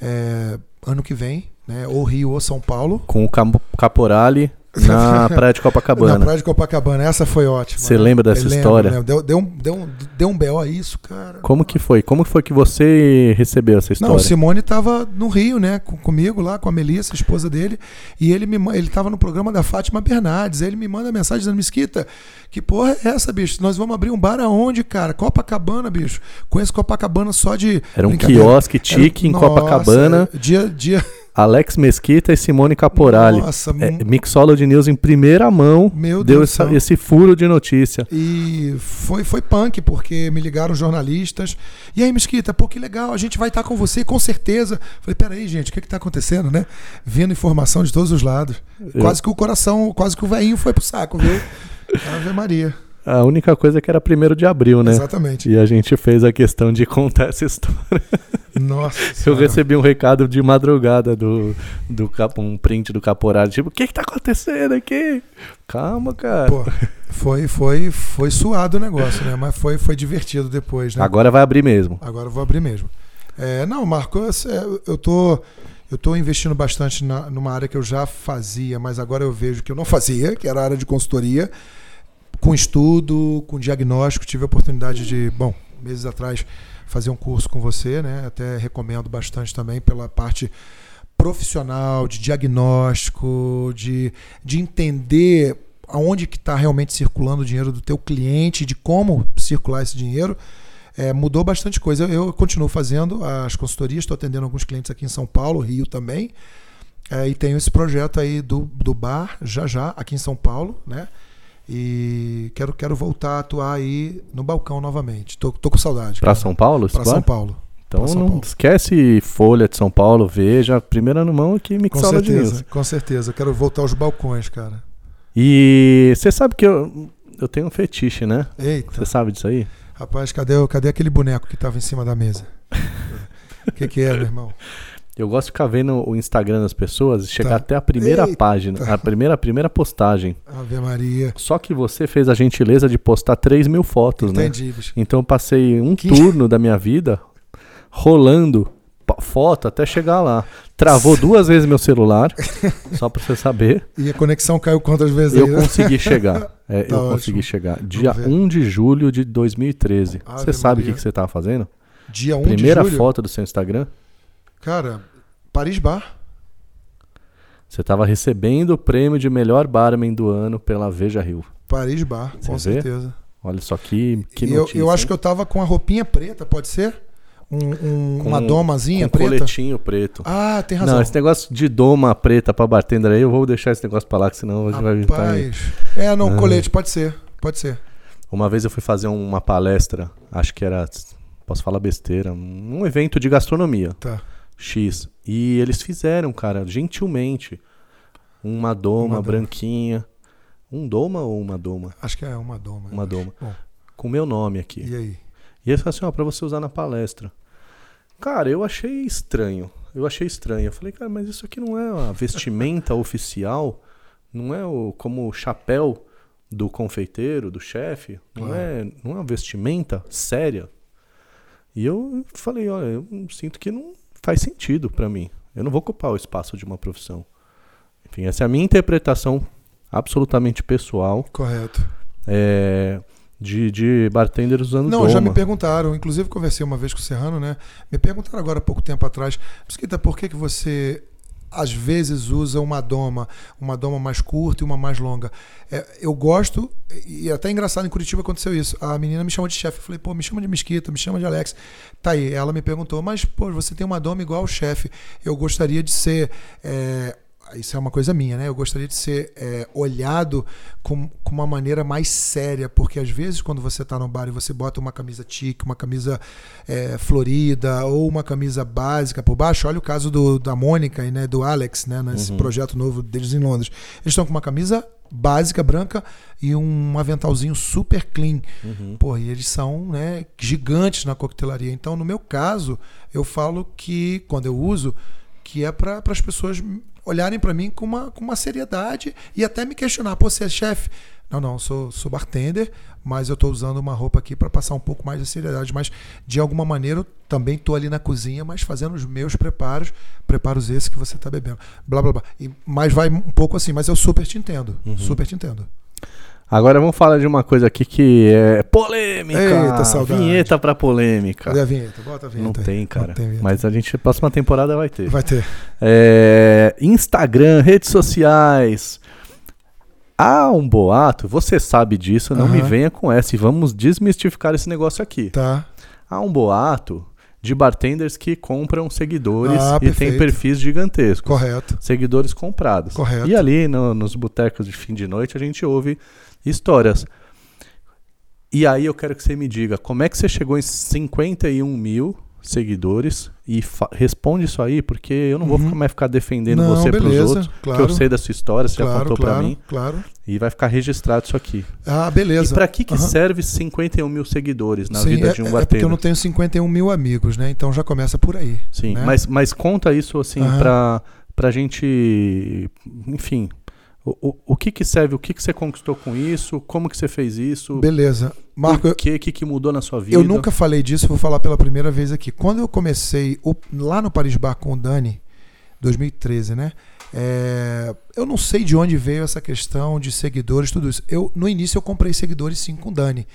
é, ano que vem, né? ou Rio ou São Paulo. Com o Caporale na praia de Copacabana. Na praia de Copacabana, essa foi ótima. Você né? lembra dessa eu história? Lembro, Deu, deu, um, deu, um, deu um B.O. a isso, cara. Como que foi? Como foi que você recebeu essa história? Não, o Simone estava no Rio, né? Com, comigo lá, com a Melissa, a esposa dele. E ele me ele tava no programa da Fátima Bernardes. Ele me manda mensagem dizendo: Mesquita, que porra é essa, bicho? Nós vamos abrir um bar aonde, cara? Copacabana, bicho. Conheço Copacabana só de. Era um quiosque tique em Copacabana. Dia, dia Alex Mesquita e Simone Caporali. Nossa, É, Mixology News em primeira mão Meu deu Deus essa- esse furo de notícia. E foi, foi punk, porque me ligaram jornalistas. E aí, Mesquita, pô, que legal, a gente vai estar com você, com certeza. Falei, peraí, gente, o que que tá acontecendo, né? Vindo informação de todos os lados. Eu- Quase que o coração, quase que o velhinho foi pro saco, viu? Ave Maria. A única coisa é que era primeiro de abril, né? Exatamente. E a gente fez a questão de contar essa história. Nossa Eu recebi um recado de madrugada do, do cap- um print do Caporali, tipo, o que que tá acontecendo aqui? Calma, cara. Pô, foi, foi, foi suado o negócio, né? Mas foi, foi divertido depois, né? Agora vai abrir mesmo. Agora eu vou abrir mesmo. É, não, Marco, eu, eu tô, eu tô investindo bastante na, numa área que eu já fazia, mas agora eu vejo que eu não fazia, que era a área de consultoria, com estudo, com diagnóstico. Tive a oportunidade de, bom, meses atrás, fazer um curso com você, né? Até recomendo bastante também pela parte profissional, de diagnóstico, de, de entender aonde que está realmente circulando o dinheiro do teu cliente, de como circular esse dinheiro. É, mudou bastante coisa. Eu, eu continuo fazendo as consultorias, estou atendendo alguns clientes aqui em São Paulo, Rio também. É, e tenho esse projeto aí do, do bar, já já, aqui em São Paulo, né? E quero, quero voltar a atuar aí no balcão novamente. Tô, tô com saudade. Pra cara. São Paulo? bar? São Paulo. Então não Paulo. esquece Folha de São Paulo, veja, primeira no mão aqui, Com Mixology News. certeza, com certeza. Quero voltar aos balcões, cara. E você sabe que eu, eu tenho um fetiche, né? Eita. Você sabe disso aí? Rapaz, cadê, cadê aquele boneco que tava em cima da mesa? O que, que é, meu irmão? Eu gosto de ficar vendo o Instagram das pessoas e chegar Tá. até a primeira Eita. página, a primeira, a primeira postagem. Ave Maria. Só que você fez a gentileza de postar 3 mil fotos, né? Entendi, bicho. Então eu passei um Que- turno da minha vida rolando foto até chegar lá. Travou duas vezes meu celular, só pra você saber. E a conexão caiu quantas vezes Eu aí? né? consegui chegar. É, Tá eu ótimo. consegui chegar. Dia ver. 1 de julho de 2013. Ave Você sabe o Maria. que, que você tava fazendo? Dia 1 Primeira de julho. foto do seu Instagram? Cara, Paris Bar. Você tava recebendo o prêmio de melhor barman do ano pela Veja Rio. Paris Bar, com vê? certeza. Olha só que, que E eu, notícia. eu acho hein? que eu tava com a roupinha preta, pode ser? Um, um- Com- uma domazinha Com preta? coletinho preto. Ah, tem razão. Não, esse negócio de doma preta pra bartender aí, eu vou deixar esse negócio pra lá, que senão a gente vai. Rapaz. É, não, Ah. colete, pode ser. Pode ser. Uma vez eu fui fazer uma palestra, acho que era, posso falar besteira, um evento de gastronomia, Tá. X. E eles fizeram, cara, gentilmente, uma doma Uma doma. branquinha. Um doma ou uma doma? Acho que é uma doma. Uma doma. Bom, Com meu nome aqui. e aí? E eles falaram assim, ó, pra você usar na palestra. Cara, eu achei estranho. Eu achei estranho. Eu falei, cara, mas isso aqui não é a vestimenta oficial? Não é o, como o chapéu do confeiteiro, do chefe? Não, Ah. é, não é uma vestimenta séria? E eu falei, olha, eu sinto que não faz sentido pra mim. Eu não vou ocupar o espaço de uma profissão. Enfim, essa é a minha interpretação absolutamente pessoal Correto. é, de, de bartender usando Não, já me perguntaram, inclusive conversei uma vez com o Serrano, né? Me perguntaram agora há pouco tempo atrás, Mesquita, por que, que você às vezes usa uma doma, uma doma mais curta e uma mais longa? É, eu gosto, e até engraçado, em Curitiba aconteceu isso. A menina me chamou de chefe. Eu falei, pô, me chama de Mesquita, me chama de Alex. Tá aí. Ela me perguntou, mas, pô, você tem uma doma igual ao chefe. Eu gostaria de ser. é, isso é uma coisa minha, né? Eu gostaria de ser é, olhado com, com uma maneira mais séria, porque às vezes quando você está no bar e você bota uma camisa tique, uma camisa é, florida ou uma camisa básica por baixo, olha o caso do, da Mônica e né, do Alex, né, nesse projeto novo deles em Londres. Eles estão com uma camisa básica, branca e um aventalzinho super clean. Pô, e eles são né, gigantes na coquetelaria. Então, no meu caso, eu falo que quando eu uso, que é para as pessoas olharem para mim com uma, com uma seriedade e até me questionar: pô, você é chefe? Não, não, sou, sou bartender, mas eu estou usando uma roupa aqui para passar um pouco mais de seriedade. Mas de alguma maneira eu também estou ali na cozinha, mas fazendo os meus preparos, preparos esses que você está bebendo. Blá, blá, blá. E, mas vai um pouco assim, mas eu super te entendo. Super te entendo. Agora vamos falar de uma coisa aqui que é polêmica. Eita, saudade. Vinheta pra polêmica. Cadê a vinheta? Bota a vinheta. Não aí. tem, cara. Não tem. Mas a gente, próxima temporada vai ter. Vai ter. É, Instagram, redes sociais. Há um boato, você sabe disso, não me venha com essa e vamos desmistificar esse negócio aqui. Tá. Há um boato de bartenders que compram seguidores Ah, e tem perfeito. perfis gigantescos. Correto. Seguidores comprados. Correto. E ali no- nos botecos de fim de noite a gente ouve histórias. E aí eu quero que você me diga como é que você chegou em 51 mil seguidores e responde isso aí, porque eu não vou Uhum. mais ficar defendendo Não, você pros beleza, outros, que claro. eu sei da sua história, você já Claro, contou pra claro, mim, claro. e vai ficar registrado isso aqui. Ah, beleza. E pra que, que Aham. serve 51 mil seguidores na Sim, vida é, de um é porque eu não tenho 51 mil amigos, né? Então já começa por aí. Sim, né? mas, mas conta isso assim Aham. pra, pra gente, enfim, o, o, o que que serve, o que que você conquistou com isso, como que você fez isso, Beleza. Marco, eu, que, que que mudou na sua vida? eu nunca falei disso, vou falar pela primeira vez aqui. Quando eu comecei o- lá no Paris Bar com o Dani, 2013, né? É, eu não sei de onde veio essa questão de seguidores, tudo isso. Eu, no início eu comprei seguidores sim com o Dani.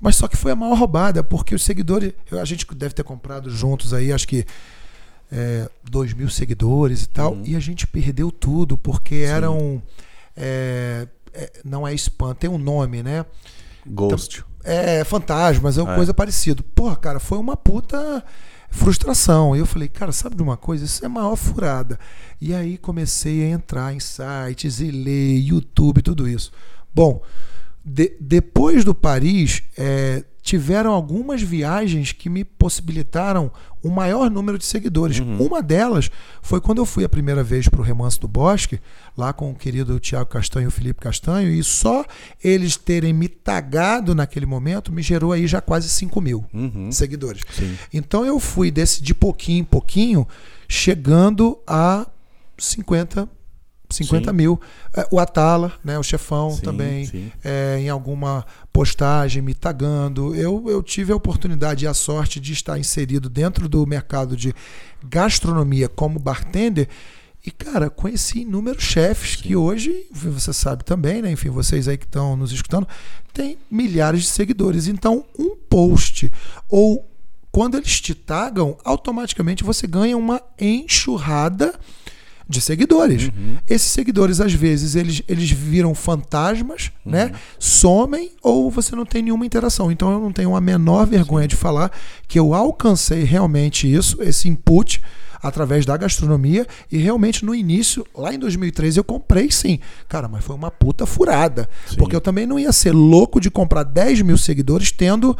Mas só que foi a maior roubada, porque os seguidores. A gente deve ter comprado juntos aí, acho que. É, 2 mil seguidores e tal. Uhum. E a gente perdeu tudo, porque eram. é, é, não é spam, tem um nome, né? Ghost. É, fantasmas, é uma É. coisa parecida. Porra, cara, foi uma puta frustração. E eu falei, cara, sabe de uma coisa? Isso é a maior furada. E aí comecei a entrar em sites e ler, YouTube, tudo isso. Bom, de- depois do Paris, é, tiveram algumas viagens que me possibilitaram um maior número de seguidores. Uma delas foi quando eu fui a primeira vez para o Remanso do Bosque, lá com o querido Tiago Castanho e o Felipe Castanho, e só eles terem me tagado naquele momento me gerou aí já quase 5 mil Uhum. seguidores. Sim. Então eu fui desse de pouquinho em pouquinho, chegando a 50, 50 Sim. mil. É, O Atala, né, o chefão Sim, também, é, em alguma postagem me tagando. Eu, eu tive a oportunidade e a sorte de estar inserido dentro do mercado de gastronomia como bartender. E, cara, conheci inúmeros chefes que hoje, você sabe também, né? Enfim, vocês aí que estão nos escutando, tem milhares de seguidores. Então, um post ou quando eles te tagam, automaticamente você ganha uma enxurrada de seguidores. Esses seguidores, às vezes, eles, eles viram fantasmas, né? Somem ou você não tem nenhuma interação. Então eu não tenho a menor vergonha de falar que eu alcancei realmente isso, esse input através da gastronomia e realmente no início, lá em 2013 eu comprei sim. Cara, mas foi uma puta furada. Sim. Porque eu também não ia ser louco de comprar 10 mil seguidores tendo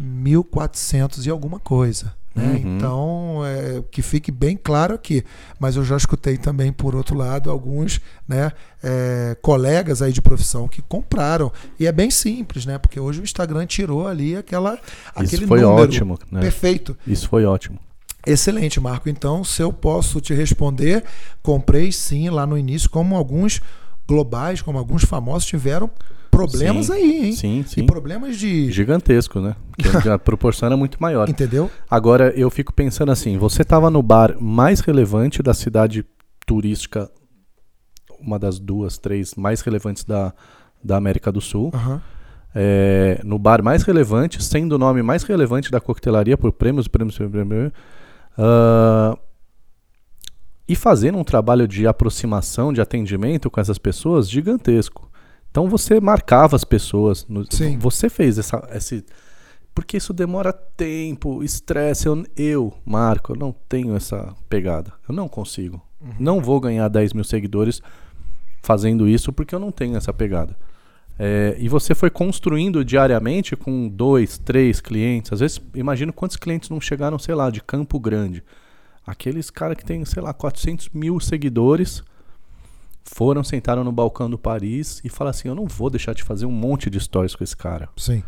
1.400 e alguma coisa. Né? Uhum. Então, é, que fique bem claro aqui. Mas eu já escutei também, por outro lado, alguns né, é, colegas aí de profissão que compraram. E é bem simples, né? Porque hoje o Instagram tirou ali aquela, aquele foi número. ótimo, né? Perfeito. Isso foi ótimo. Excelente, Marco. Então, se eu posso te responder, comprei sim lá no início, como alguns globais, como alguns famosos tiveram problemas Sim, aí, hein? sim, sim. E problemas de. Gigantesco, né? Que a proporção era muito maior. Entendeu? Agora, eu fico pensando assim: você estava no bar mais relevante da cidade turística, uma das duas, três mais relevantes da, da América do Sul. Aham. É, no bar mais relevante, sendo o nome mais relevante da coquetelaria por prêmios, prêmios, prêmios, prêmios ah, e fazendo um trabalho de aproximação, de atendimento com essas pessoas gigantesco. Então você marcava as pessoas. no- Sim. Você fez essa, esse. Porque isso demora tempo, estresse. Eu, eu, Marco, eu não tenho essa pegada. Eu não consigo. Não vou ganhar 10 mil seguidores fazendo isso porque eu não tenho essa pegada. É, e você foi construindo diariamente com dois, três clientes. Às vezes, imagino quantos clientes não chegaram, sei lá, de Campo Grande. Aqueles caras que têm, sei lá, 400 mil seguidores foram, sentaram no balcão do Paris e falaram assim: Eu não vou deixar de fazer um monte de stories com esse cara. Sim.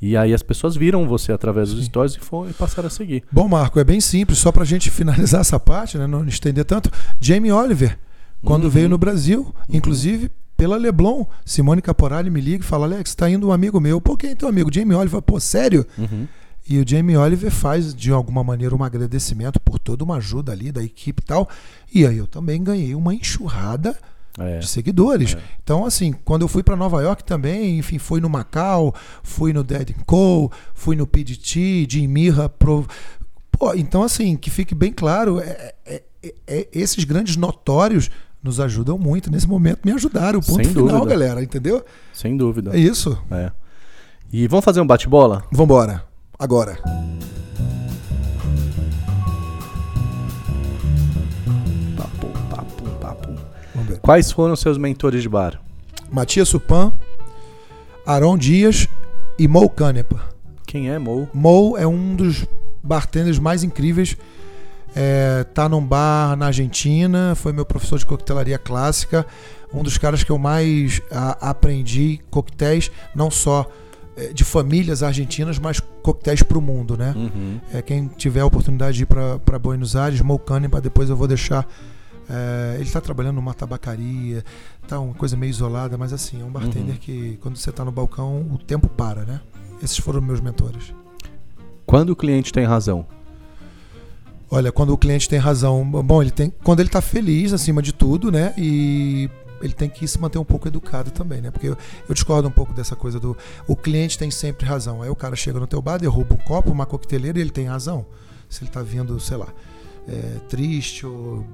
E aí as pessoas viram você através dos stories e, foram, e passaram a seguir. Bom, Marco, é bem simples, só pra gente finalizar essa parte, né, não estender tanto. Jamie Oliver, quando Uhum. veio no Brasil, inclusive pela Leblon, Simone Caporali me liga e fala: Alex, tá indo um amigo meu. Pô, quem é teu amigo? Jamie Oliver. Pô, sério? Uhum. E o Jamie Oliver faz, de alguma maneira, um agradecimento por toda uma ajuda ali da equipe e tal. E aí eu também ganhei uma enxurrada É. de seguidores. Então, assim, quando eu fui para Nova York também, enfim, fui no Macau, fui no Dead Co, fui no PDT, Jim Mirra, Pro... Pô, então, assim, que fique bem claro, é, é- é- é- esses grandes notórios nos ajudam muito. Nesse momento me ajudaram. Ponto Sem final, dúvida. galera, entendeu? Sem dúvida. É isso. É. E vamos fazer um bate-bola? Vambora agora. Papo, papo, papo. Quais foram seus mentores de bar? Matias Supan, Aaron Dias e Mo Canepa. Quem é Mo? Mo é um dos bartenders mais incríveis. É, tá num bar na Argentina, foi meu professor de coquetelaria clássica, um dos caras que eu mais a, aprendi coquetéis, não só de famílias argentinas, mas coquetéis para o mundo, né? Uhum. É, quem tiver a oportunidade de ir para Buenos Aires, Mo Canepa, depois eu vou deixar. É, ele está trabalhando numa tabacaria, tá uma coisa meio isolada, mas assim, é um bartender Uhum. que quando você está no balcão, o tempo para, né? Esses foram meus mentores. Quando o cliente tem razão? Olha, quando o cliente tem razão, bom, ele tem, quando ele está feliz acima de tudo, né? E ele tem que se manter um pouco educado também, né? Porque eu, eu discordo um pouco dessa coisa do o cliente tem sempre razão. Aí o cara chega no teu bar, derruba um copo, uma coqueteleira e ele tem razão. Se ele está vindo, sei lá, é, triste ou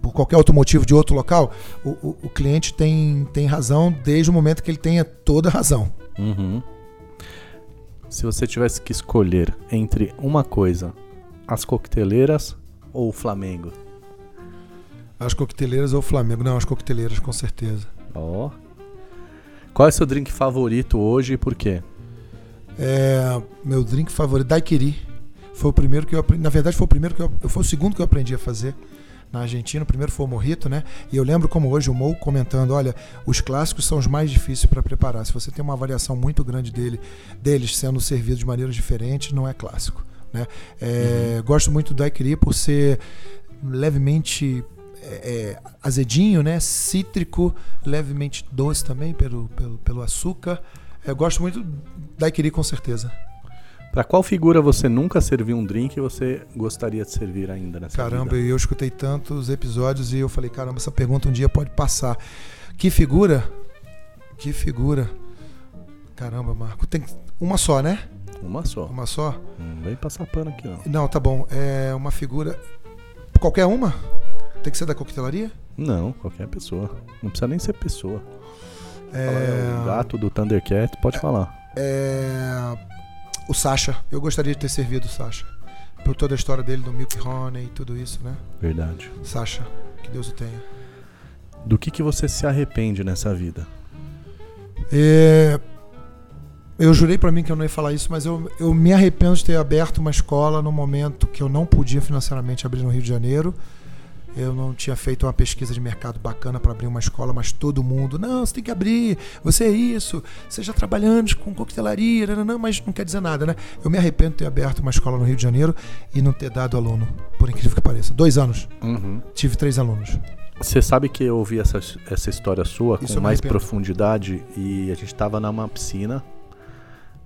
por qualquer outro motivo de outro local, o, o, o cliente tem, tem razão desde o momento que ele tenha toda razão. Uhum. Se você tivesse que escolher entre uma coisa, as coqueteleiras ou o Flamengo? As coqueteleiras ou o Flamengo? Não, as coqueteleiras, com certeza. Ó. Qual é o seu drink favorito hoje e por quê? É, meu drink favorito, daiquiri. Foi o primeiro que eu aprendi. Na verdade, foi o primeiro que eu, foi o segundo que eu aprendi a fazer na Argentina. O primeiro foi o morrito, né? E eu lembro como hoje o Mo comentando, olha, os clássicos são os mais difíceis para preparar. Se você tem uma variação muito grande dele, deles sendo servidos de maneiras diferentes, não é clássico, né? É, Gosto muito do daiquiri por ser levemente é, é, azedinho, né? Cítrico, levemente doce também pelo, pelo, pelo açúcar. Eu gosto muito do daiquiri com certeza. Pra qual figura você nunca serviu um drink e você gostaria de servir ainda nessa Caramba, vida? eu escutei tantos episódios e eu falei, caramba, essa pergunta um dia pode passar. Que figura? Que figura? Caramba, Marco. Tem uma só, né? Uma só. Uma só? Não vem passar pano aqui, não. Não, tá bom. É uma figura. Qualquer uma? Tem que ser da coquetelaria? Não, qualquer pessoa. Não precisa nem ser pessoa. É, é o gato do Thundercat, pode falar. é, O Sasha. Eu gostaria de ter servido o Sasha. Por toda a história dele do Milk Honey e tudo isso, né? Verdade. Sasha. Que Deus o tenha. Do que, que você se arrepende nessa vida? É, Eu jurei pra mim que eu não ia falar isso, mas eu, eu me arrependo de ter aberto uma escola no momento que eu não podia financeiramente abrir no Rio de Janeiro. Eu não tinha feito uma pesquisa de mercado bacana para abrir uma escola, mas todo mundo, não, você tem que abrir, você é isso, você já trabalhando com coquetelaria, não, mas não quer dizer nada, né? Eu me arrependo de ter aberto uma escola no Rio de Janeiro e não ter dado aluno, por incrível que pareça. Dois anos, tive três alunos. Você sabe que eu ouvi essa, essa história sua Isso com mais profundidade e a gente tava numa piscina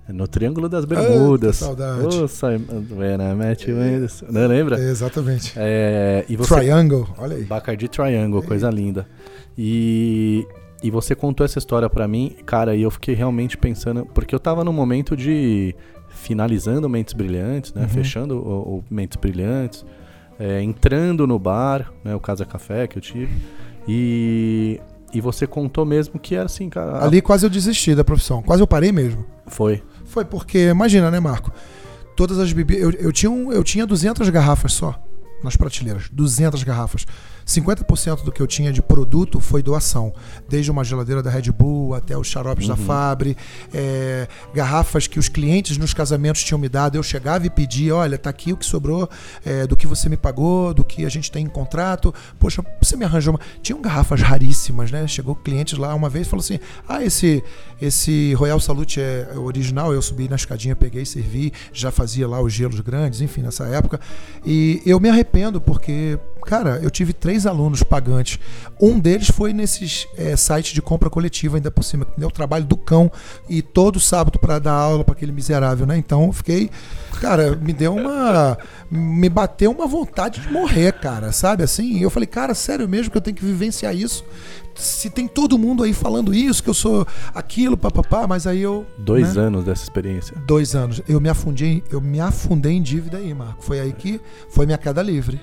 no Triângulo das Bermudas. que saudade. Ô, Simon- When I Met You in the- Não lembra? É, exatamente. É, e você Triangle, olha aí. Bacardi Triangle, coisa linda. E, e você contou essa história pra mim, cara, e eu fiquei realmente pensando, porque eu tava num momento de finalizando Mentes Brilhantes, né? Uhum. Fechando o, o Mentes Brilhantes, é, entrando no bar, né? O Casa Café que eu tive. E, e você contou mesmo que era assim, cara. Ali quase eu desisti da profissão, quase eu parei mesmo. Foi. Foi porque, imagina, né, Marco? Todas as bebidas. Eu, eu, tinha um- eu tinha 200 garrafas só nas prateleiras. 200 garrafas. 50% do que eu tinha de produto foi doação. Desde uma geladeira da Red Bull até os xaropes da Fabre. é, garrafas que os clientes nos casamentos tinham me dado. Eu chegava e pedia: olha, tá aqui o que sobrou é, do que você me pagou, do que a gente tem em contrato. Poxa, você me arranjou uma. Tinham garrafas raríssimas, né? Chegou clientes lá uma vez e falou assim: ah, esse, esse Royal Salute é original. Eu subi na escadinha, peguei, servi, já fazia lá os gelos grandes, enfim, nessa época. E eu me arrependo porque, cara, eu tive três alunos pagantes. Um deles foi nesses é, sites de compra coletiva, ainda por cima, que me deu o trabalho do cão e todo sábado para dar aula para aquele miserável, né? Então eu fiquei, cara, me deu uma. Me bateu uma vontade de morrer, cara, sabe assim? E eu falei, cara, sério mesmo que eu tenho que vivenciar isso? Se tem todo mundo aí falando isso, que eu sou aquilo, papapá, mas aí eu. Dois né? anos dessa experiência. Dois anos. Eu me afundei, eu me afundei em dívida aí, Marco. Foi aí que foi minha queda livre.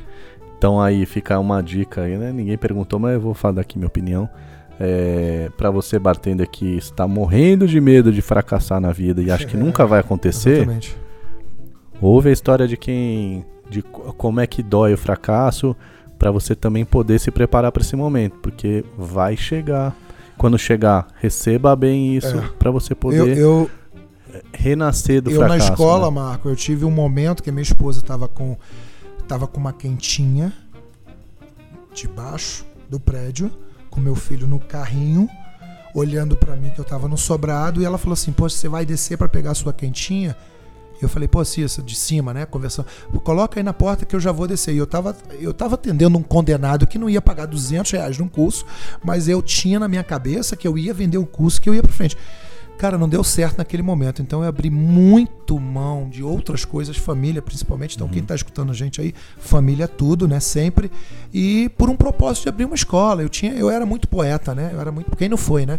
Então aí fica uma dica aí, né? Ninguém perguntou, mas eu vou falar aqui minha opinião. É, para você, bartender, que está morrendo de medo de fracassar na vida e acha que nunca vai acontecer, Exatamente. ouve a história de quem. de co- como é que dói o fracasso, para você também poder se preparar para esse momento, porque vai chegar. Quando chegar, receba bem isso É. para você Eu, poder eu, renascer do eu fracasso. na escola, né? Marco, eu tive um momento que minha esposa tava com, tava com uma quentinha debaixo do prédio, com meu filho no carrinho, olhando pra mim que eu tava no sobrado, e ela falou assim: Pô, você vai descer pra pegar a sua quentinha? Eu falei, pô, Cissa, de cima, né? Conversando. Coloca aí na porta que eu já vou descer. E eu tava, eu tava atendendo um condenado que não ia pagar 200 reais num curso, mas eu tinha na minha cabeça que eu ia vender um curso que eu ia pra frente. Cara, não deu certo naquele momento. Então eu abri muito mão de outras coisas, família principalmente. Então quem tá escutando a gente aí, família é tudo, né? Sempre. E por um propósito de abrir uma escola. Eu tinha, eu era muito poeta, né? Eu era muito, quem não foi, né?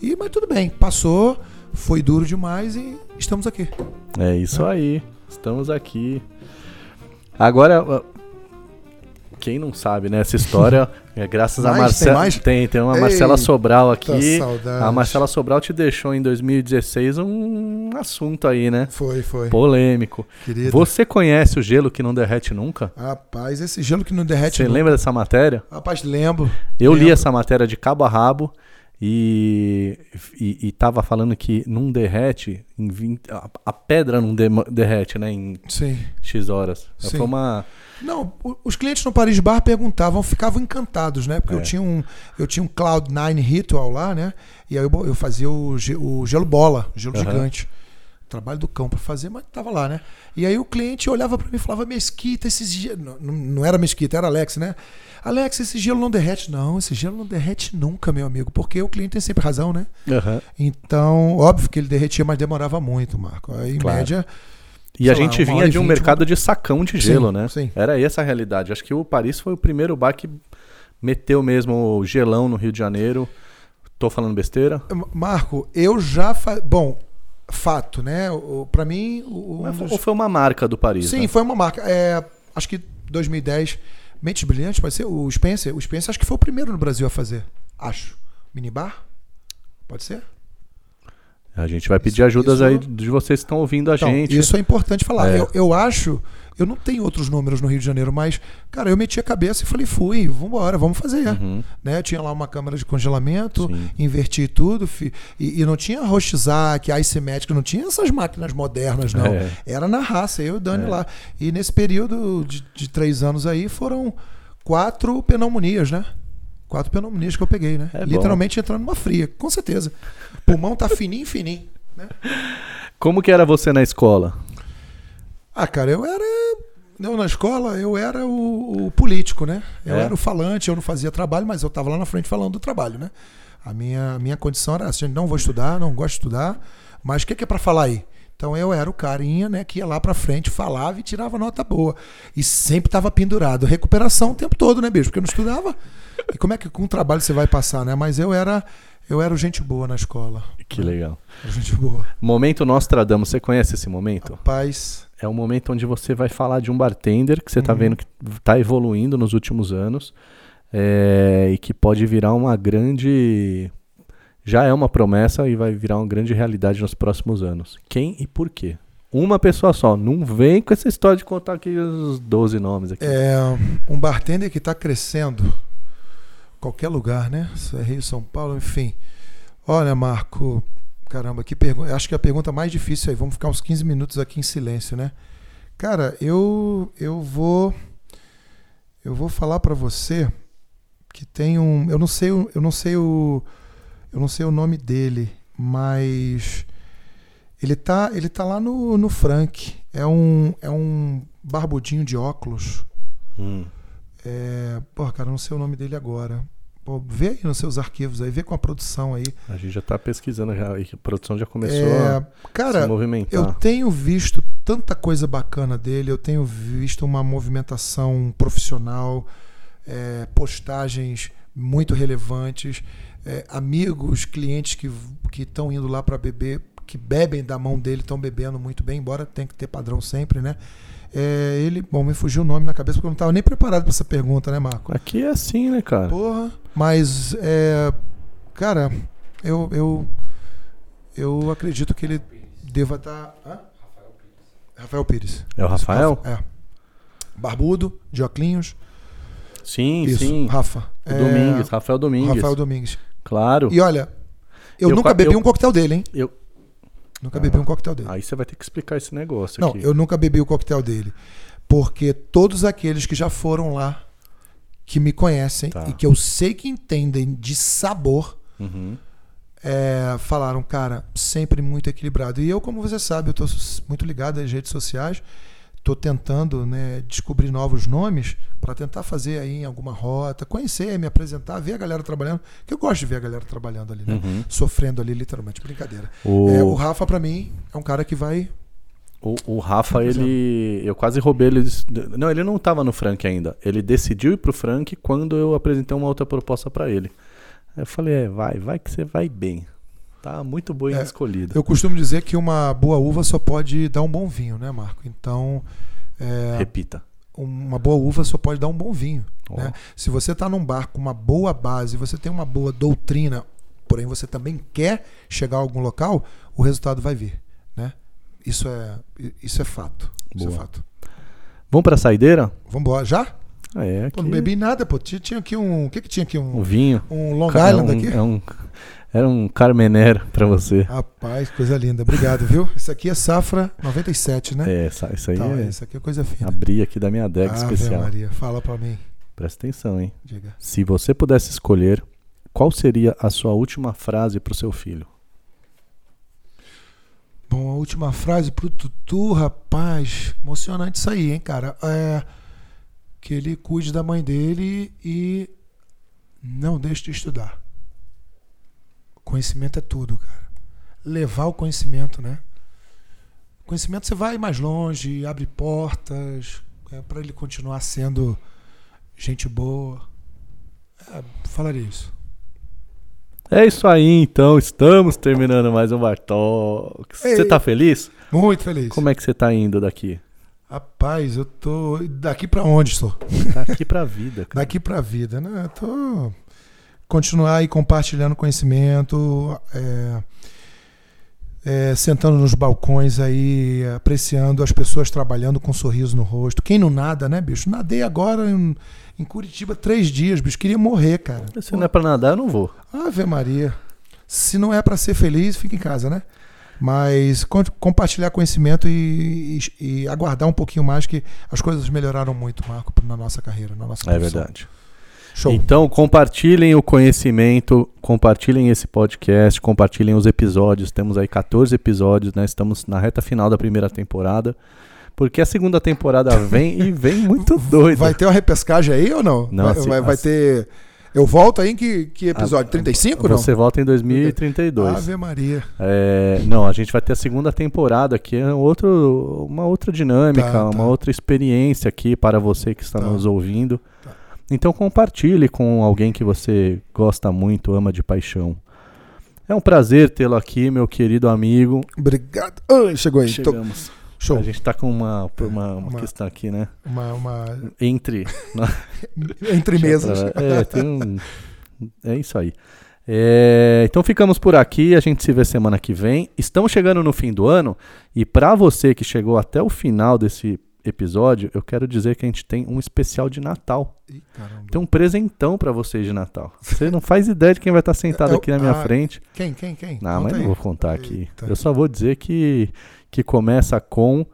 E mas tudo bem, passou, foi duro demais e estamos aqui. É isso aí. Estamos aqui. Agora, quem não sabe, né? Essa história é graças a Mais? Marcela. Tem? Tem, tem uma Eita, Marcela Sobral aqui. saudade. A Marcela Sobral te deixou em 2016 um assunto aí, né? Foi, foi. Polêmico. Querida. Você conhece o gelo que não derrete nunca? Rapaz, esse gelo que não derrete. Você nunca. lembra dessa matéria? Rapaz, lembro. Eu li Lembro. essa matéria de cabo a rabo e, e, e tava falando que não derrete em 20, a, a pedra não dema- derrete, né, em Sim. X horas. Sim. Foi uma Não, os clientes no Paris Bar perguntavam, ficavam encantados, né? Porque É. eu tinha um eu tinha um Cloud9 Ritual lá, né? E aí eu, eu fazia o, o gelo bola, o gelo Aham. gigante. Trabalho do cão pra fazer, mas tava lá, né? E aí o cliente olhava pra mim e falava: Mesquita, esse gelo. Não, não- era Mesquita, era Alex, né? Alex, esse gelo não derrete. Não, esse gelo não derrete nunca, meu amigo, porque o cliente tem sempre razão, né? Aham. Então, óbvio que ele derretia, mas demorava muito, Marco. Aí, Em Claro. média, E a Sei lá, gente hora vinha de um mercado de sacão de gelo, Sim, né? sim. Era essa a realidade. Acho que o Paris foi o primeiro bar que meteu mesmo o gelão no Rio de Janeiro. Tô falando besteira? Marco, eu já. Fa... Bom, fato, né? O- Pra mim. O, um dos- Ou foi uma marca do Paris? Sim, né? foi uma marca. É, acho que 2010. Mentes Brilhantes, pode ser? O Spencer. O Spencer acho que foi o primeiro no Brasil a fazer. Acho. Minibar? Pode ser? A gente vai pedir Isso- ajudas isso- aí de vocês que estão ouvindo a Então, gente. Isso é importante falar. É. Eu, eu acho. Eu não tenho outros números no Rio de Janeiro, mas, cara, eu meti a cabeça e falei, fui, vambora, vamos fazer. Uhum. Né? Tinha lá uma câmera de congelamento, Sim. inverti tudo, fi- e, e não tinha Rostizac, Icemétrica, não tinha essas máquinas modernas, não. É. Era na raça, eu e o Dani É. lá. E nesse período de, de três anos aí foram quatro pneumonias, né? Quatro pneumonias que eu peguei, né? É bom. Literalmente entrando numa fria, com certeza. Pulmão tá fininho, fininho. Né? Como que era você na escola? Ah, cara, eu era. Eu, na escola, eu era o, o político, né? Eu É? era o falante, eu não fazia trabalho, mas eu estava lá na frente falando do trabalho, né? A minha, minha condição era assim: não vou estudar, não gosto de estudar, mas o que, que é para falar aí? Então eu era o carinha, né, que ia lá pra frente, falava e tirava nota boa. E sempre tava pendurado. Recuperação o tempo todo, né, beijo? Porque eu não estudava. E como é que com o trabalho você vai passar, né? Mas eu era eu era gente boa na escola. Que legal. Era gente boa. Momento Nostradamus, você conhece esse momento? Rapaz, É o momento onde você vai falar de um bartender que você tá vendo que tá evoluindo nos últimos anos é, e que pode virar uma grande. Já é uma promessa e vai virar uma grande realidade nos próximos anos. Quem e por quê? Uma pessoa só. Não vem com essa história de contar aqui os 12 nomes aqui. É um bartender que está crescendo. Qualquer lugar, né? É Rio, São Paulo, enfim. Olha, Marco, caramba, que pergunta. Acho que a pergunta mais difícil aí. Vamos ficar uns 15 minutos aqui em silêncio, né? Cara, eu eu vou eu vou falar para você que tem um, eu não sei, eu não sei o eu não sei o nome dele, mas ele tá, ele tá lá no, no Frank. É um, é um barbudinho de óculos. Hum. É, porra, cara, eu não sei o nome dele agora. Pô, vê aí nos seus arquivos aí, vê com a produção aí. A gente já tá pesquisando, já, a produção já começou É, a se cara, movimentar. eu tenho visto tanta coisa bacana dele, eu tenho visto uma movimentação profissional, é, postagens muito relevantes, é, amigos, clientes que que estão indo lá para beber, que bebem da mão dele, estão bebendo muito bem, embora tenha que ter padrão sempre, né? É, ele, bom, me fugiu o nome na cabeça porque eu não estava nem preparado para essa pergunta, né, Marco? Aqui é assim, né, cara? Porra, mas é, cara, eu eu eu acredito que ele deva estar Rafael Pires. É o Rafael? É. Barbudo, de óculos. Sim, Isso, sim. Rafa. O Domingues, Rafael Domingues. Rafael Domingues. Claro. E olha, eu, Eu nunca bebi eu- um coquetel dele, hein? Eu... Nunca bebi um coquetel dele. Aí você vai ter que explicar esse negócio Não, aqui. eu nunca bebi o coquetel dele. Porque todos aqueles que já foram lá, que me conhecem Tá. e que eu sei que entendem de sabor, Uhum. é, falaram, cara, sempre muito equilibrado. E eu, como você sabe, eu tô s- muito ligado às redes sociais, tô tentando né, descobrir novos nomes para tentar fazer aí em alguma rota, conhecer, me apresentar, ver a galera trabalhando, que eu gosto de ver a galera trabalhando ali, né? Uhum. Sofrendo ali, literalmente, brincadeira. O, É, o Rafa, para mim, é um cara que vai o, o Rafa, ele. Eu quase roubei ele. Não, ele não tava no Frank ainda. Ele decidiu ir pro Frank quando eu apresentei uma outra proposta pra ele. Aí eu falei, é, vai, vai que você vai bem. Tá muito bem É, escolhido. Eu costumo dizer que uma boa uva só pode dar um bom vinho, né, Marco? Então, é, Repita. uma boa uva só pode dar um bom vinho. Ó. né? Se você está num bar com uma boa base, você tem uma boa doutrina, porém você também quer chegar a algum local, o resultado vai vir. Né? Isso, é, isso é fato. Isso é Boa. fato. Vamos pra saideira? Vamos embora. Já? É, Pô, aqui, não bebi nada, pô. Tinha, tinha aqui um. O que, que tinha aqui? um Um, vinho. um Long Ca- é Island um- aqui? é um- era um Carmenère pra você. Rapaz, coisa linda. Obrigado, viu? Isso aqui é safra 97, né? É, isso aí Tá, é Isso aqui é coisa fina. abrir aqui da minha adega Ave especial. Maria, fala pra mim. Presta atenção, hein? Diga. Se você pudesse escolher, qual seria a sua última frase pro seu filho? Bom, a última frase pro Tutu, rapaz. Emocionante isso aí, hein, cara? É. Que ele cuide da mãe dele e não deixe de estudar. Conhecimento é tudo, cara. Levar o conhecimento, né? Conhecimento você vai mais longe, abre portas, é, para ele continuar sendo gente boa. É, falaria isso. É isso aí, então. Estamos terminando mais um Bartox. Você tá feliz? Muito feliz. Como é que você tá indo daqui? Rapaz, eu tô. Daqui pra onde estou? Daqui pra vida, cara. Daqui pra vida, né? Eu tô. Continuar aí compartilhando conhecimento, é, é, sentando nos balcões aí, apreciando as pessoas trabalhando com um sorriso no rosto. Quem não nada, né, bicho? Nadei agora em, em Curitiba três dias, bicho. Queria morrer, cara. Se não é pra nadar, eu não vou. Ave Maria. Se não é pra ser feliz, fica em casa, né? Mas com- compartilhar conhecimento e, e- e aguardar um pouquinho mais que as coisas melhoraram muito, Marco, na nossa carreira, na nossa É profissão. verdade. Show. Então, compartilhem o conhecimento, compartilhem esse podcast, compartilhem os episódios. Temos aí 14 episódios, né? Estamos na reta final da primeira temporada. Porque a segunda temporada vem e vem muito doida. Vai ter uma repescagem aí ou não? Não, vai, assim, vai- vai assim- ter. Eu volto aí em que, que episódio? Ah, 35 não? Você volta em 2032. Ave Maria. É, não, a gente vai ter a segunda temporada, que é outro, uma outra dinâmica, Tá, uma tá. outra experiência aqui para você que está Tá. nos ouvindo. Tá. Então compartilhe com alguém que você gosta muito, ama de paixão. É um prazer tê-lo aqui, meu querido amigo. Obrigado. Ai, chegou aí. Tô- Chegamos. Show. A gente tá com uma, uma, uma Uma- questão aqui, né? Uma, uma- Entre. Entre mesas. É, tem um. É isso aí. É, então ficamos por aqui, a gente se vê semana que vem. Estamos chegando no fim do ano e para você que chegou até o final desse episódio, eu quero dizer que a gente tem um especial de Natal. Ih. Tem um presentão para vocês de Natal. Você não faz ideia de quem vai estar sentado É o- aqui na minha ah, frente. Quem, quem, quem? Não, Conta mas não aí. vou contar aqui. Eita. Eu só vou dizer que, que começa com.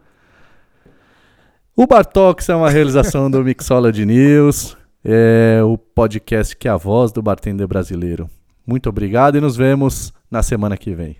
O Bartox é uma realização do Mixology News, é o podcast que é a voz do bartender brasileiro. Muito obrigado e nos vemos na semana que vem.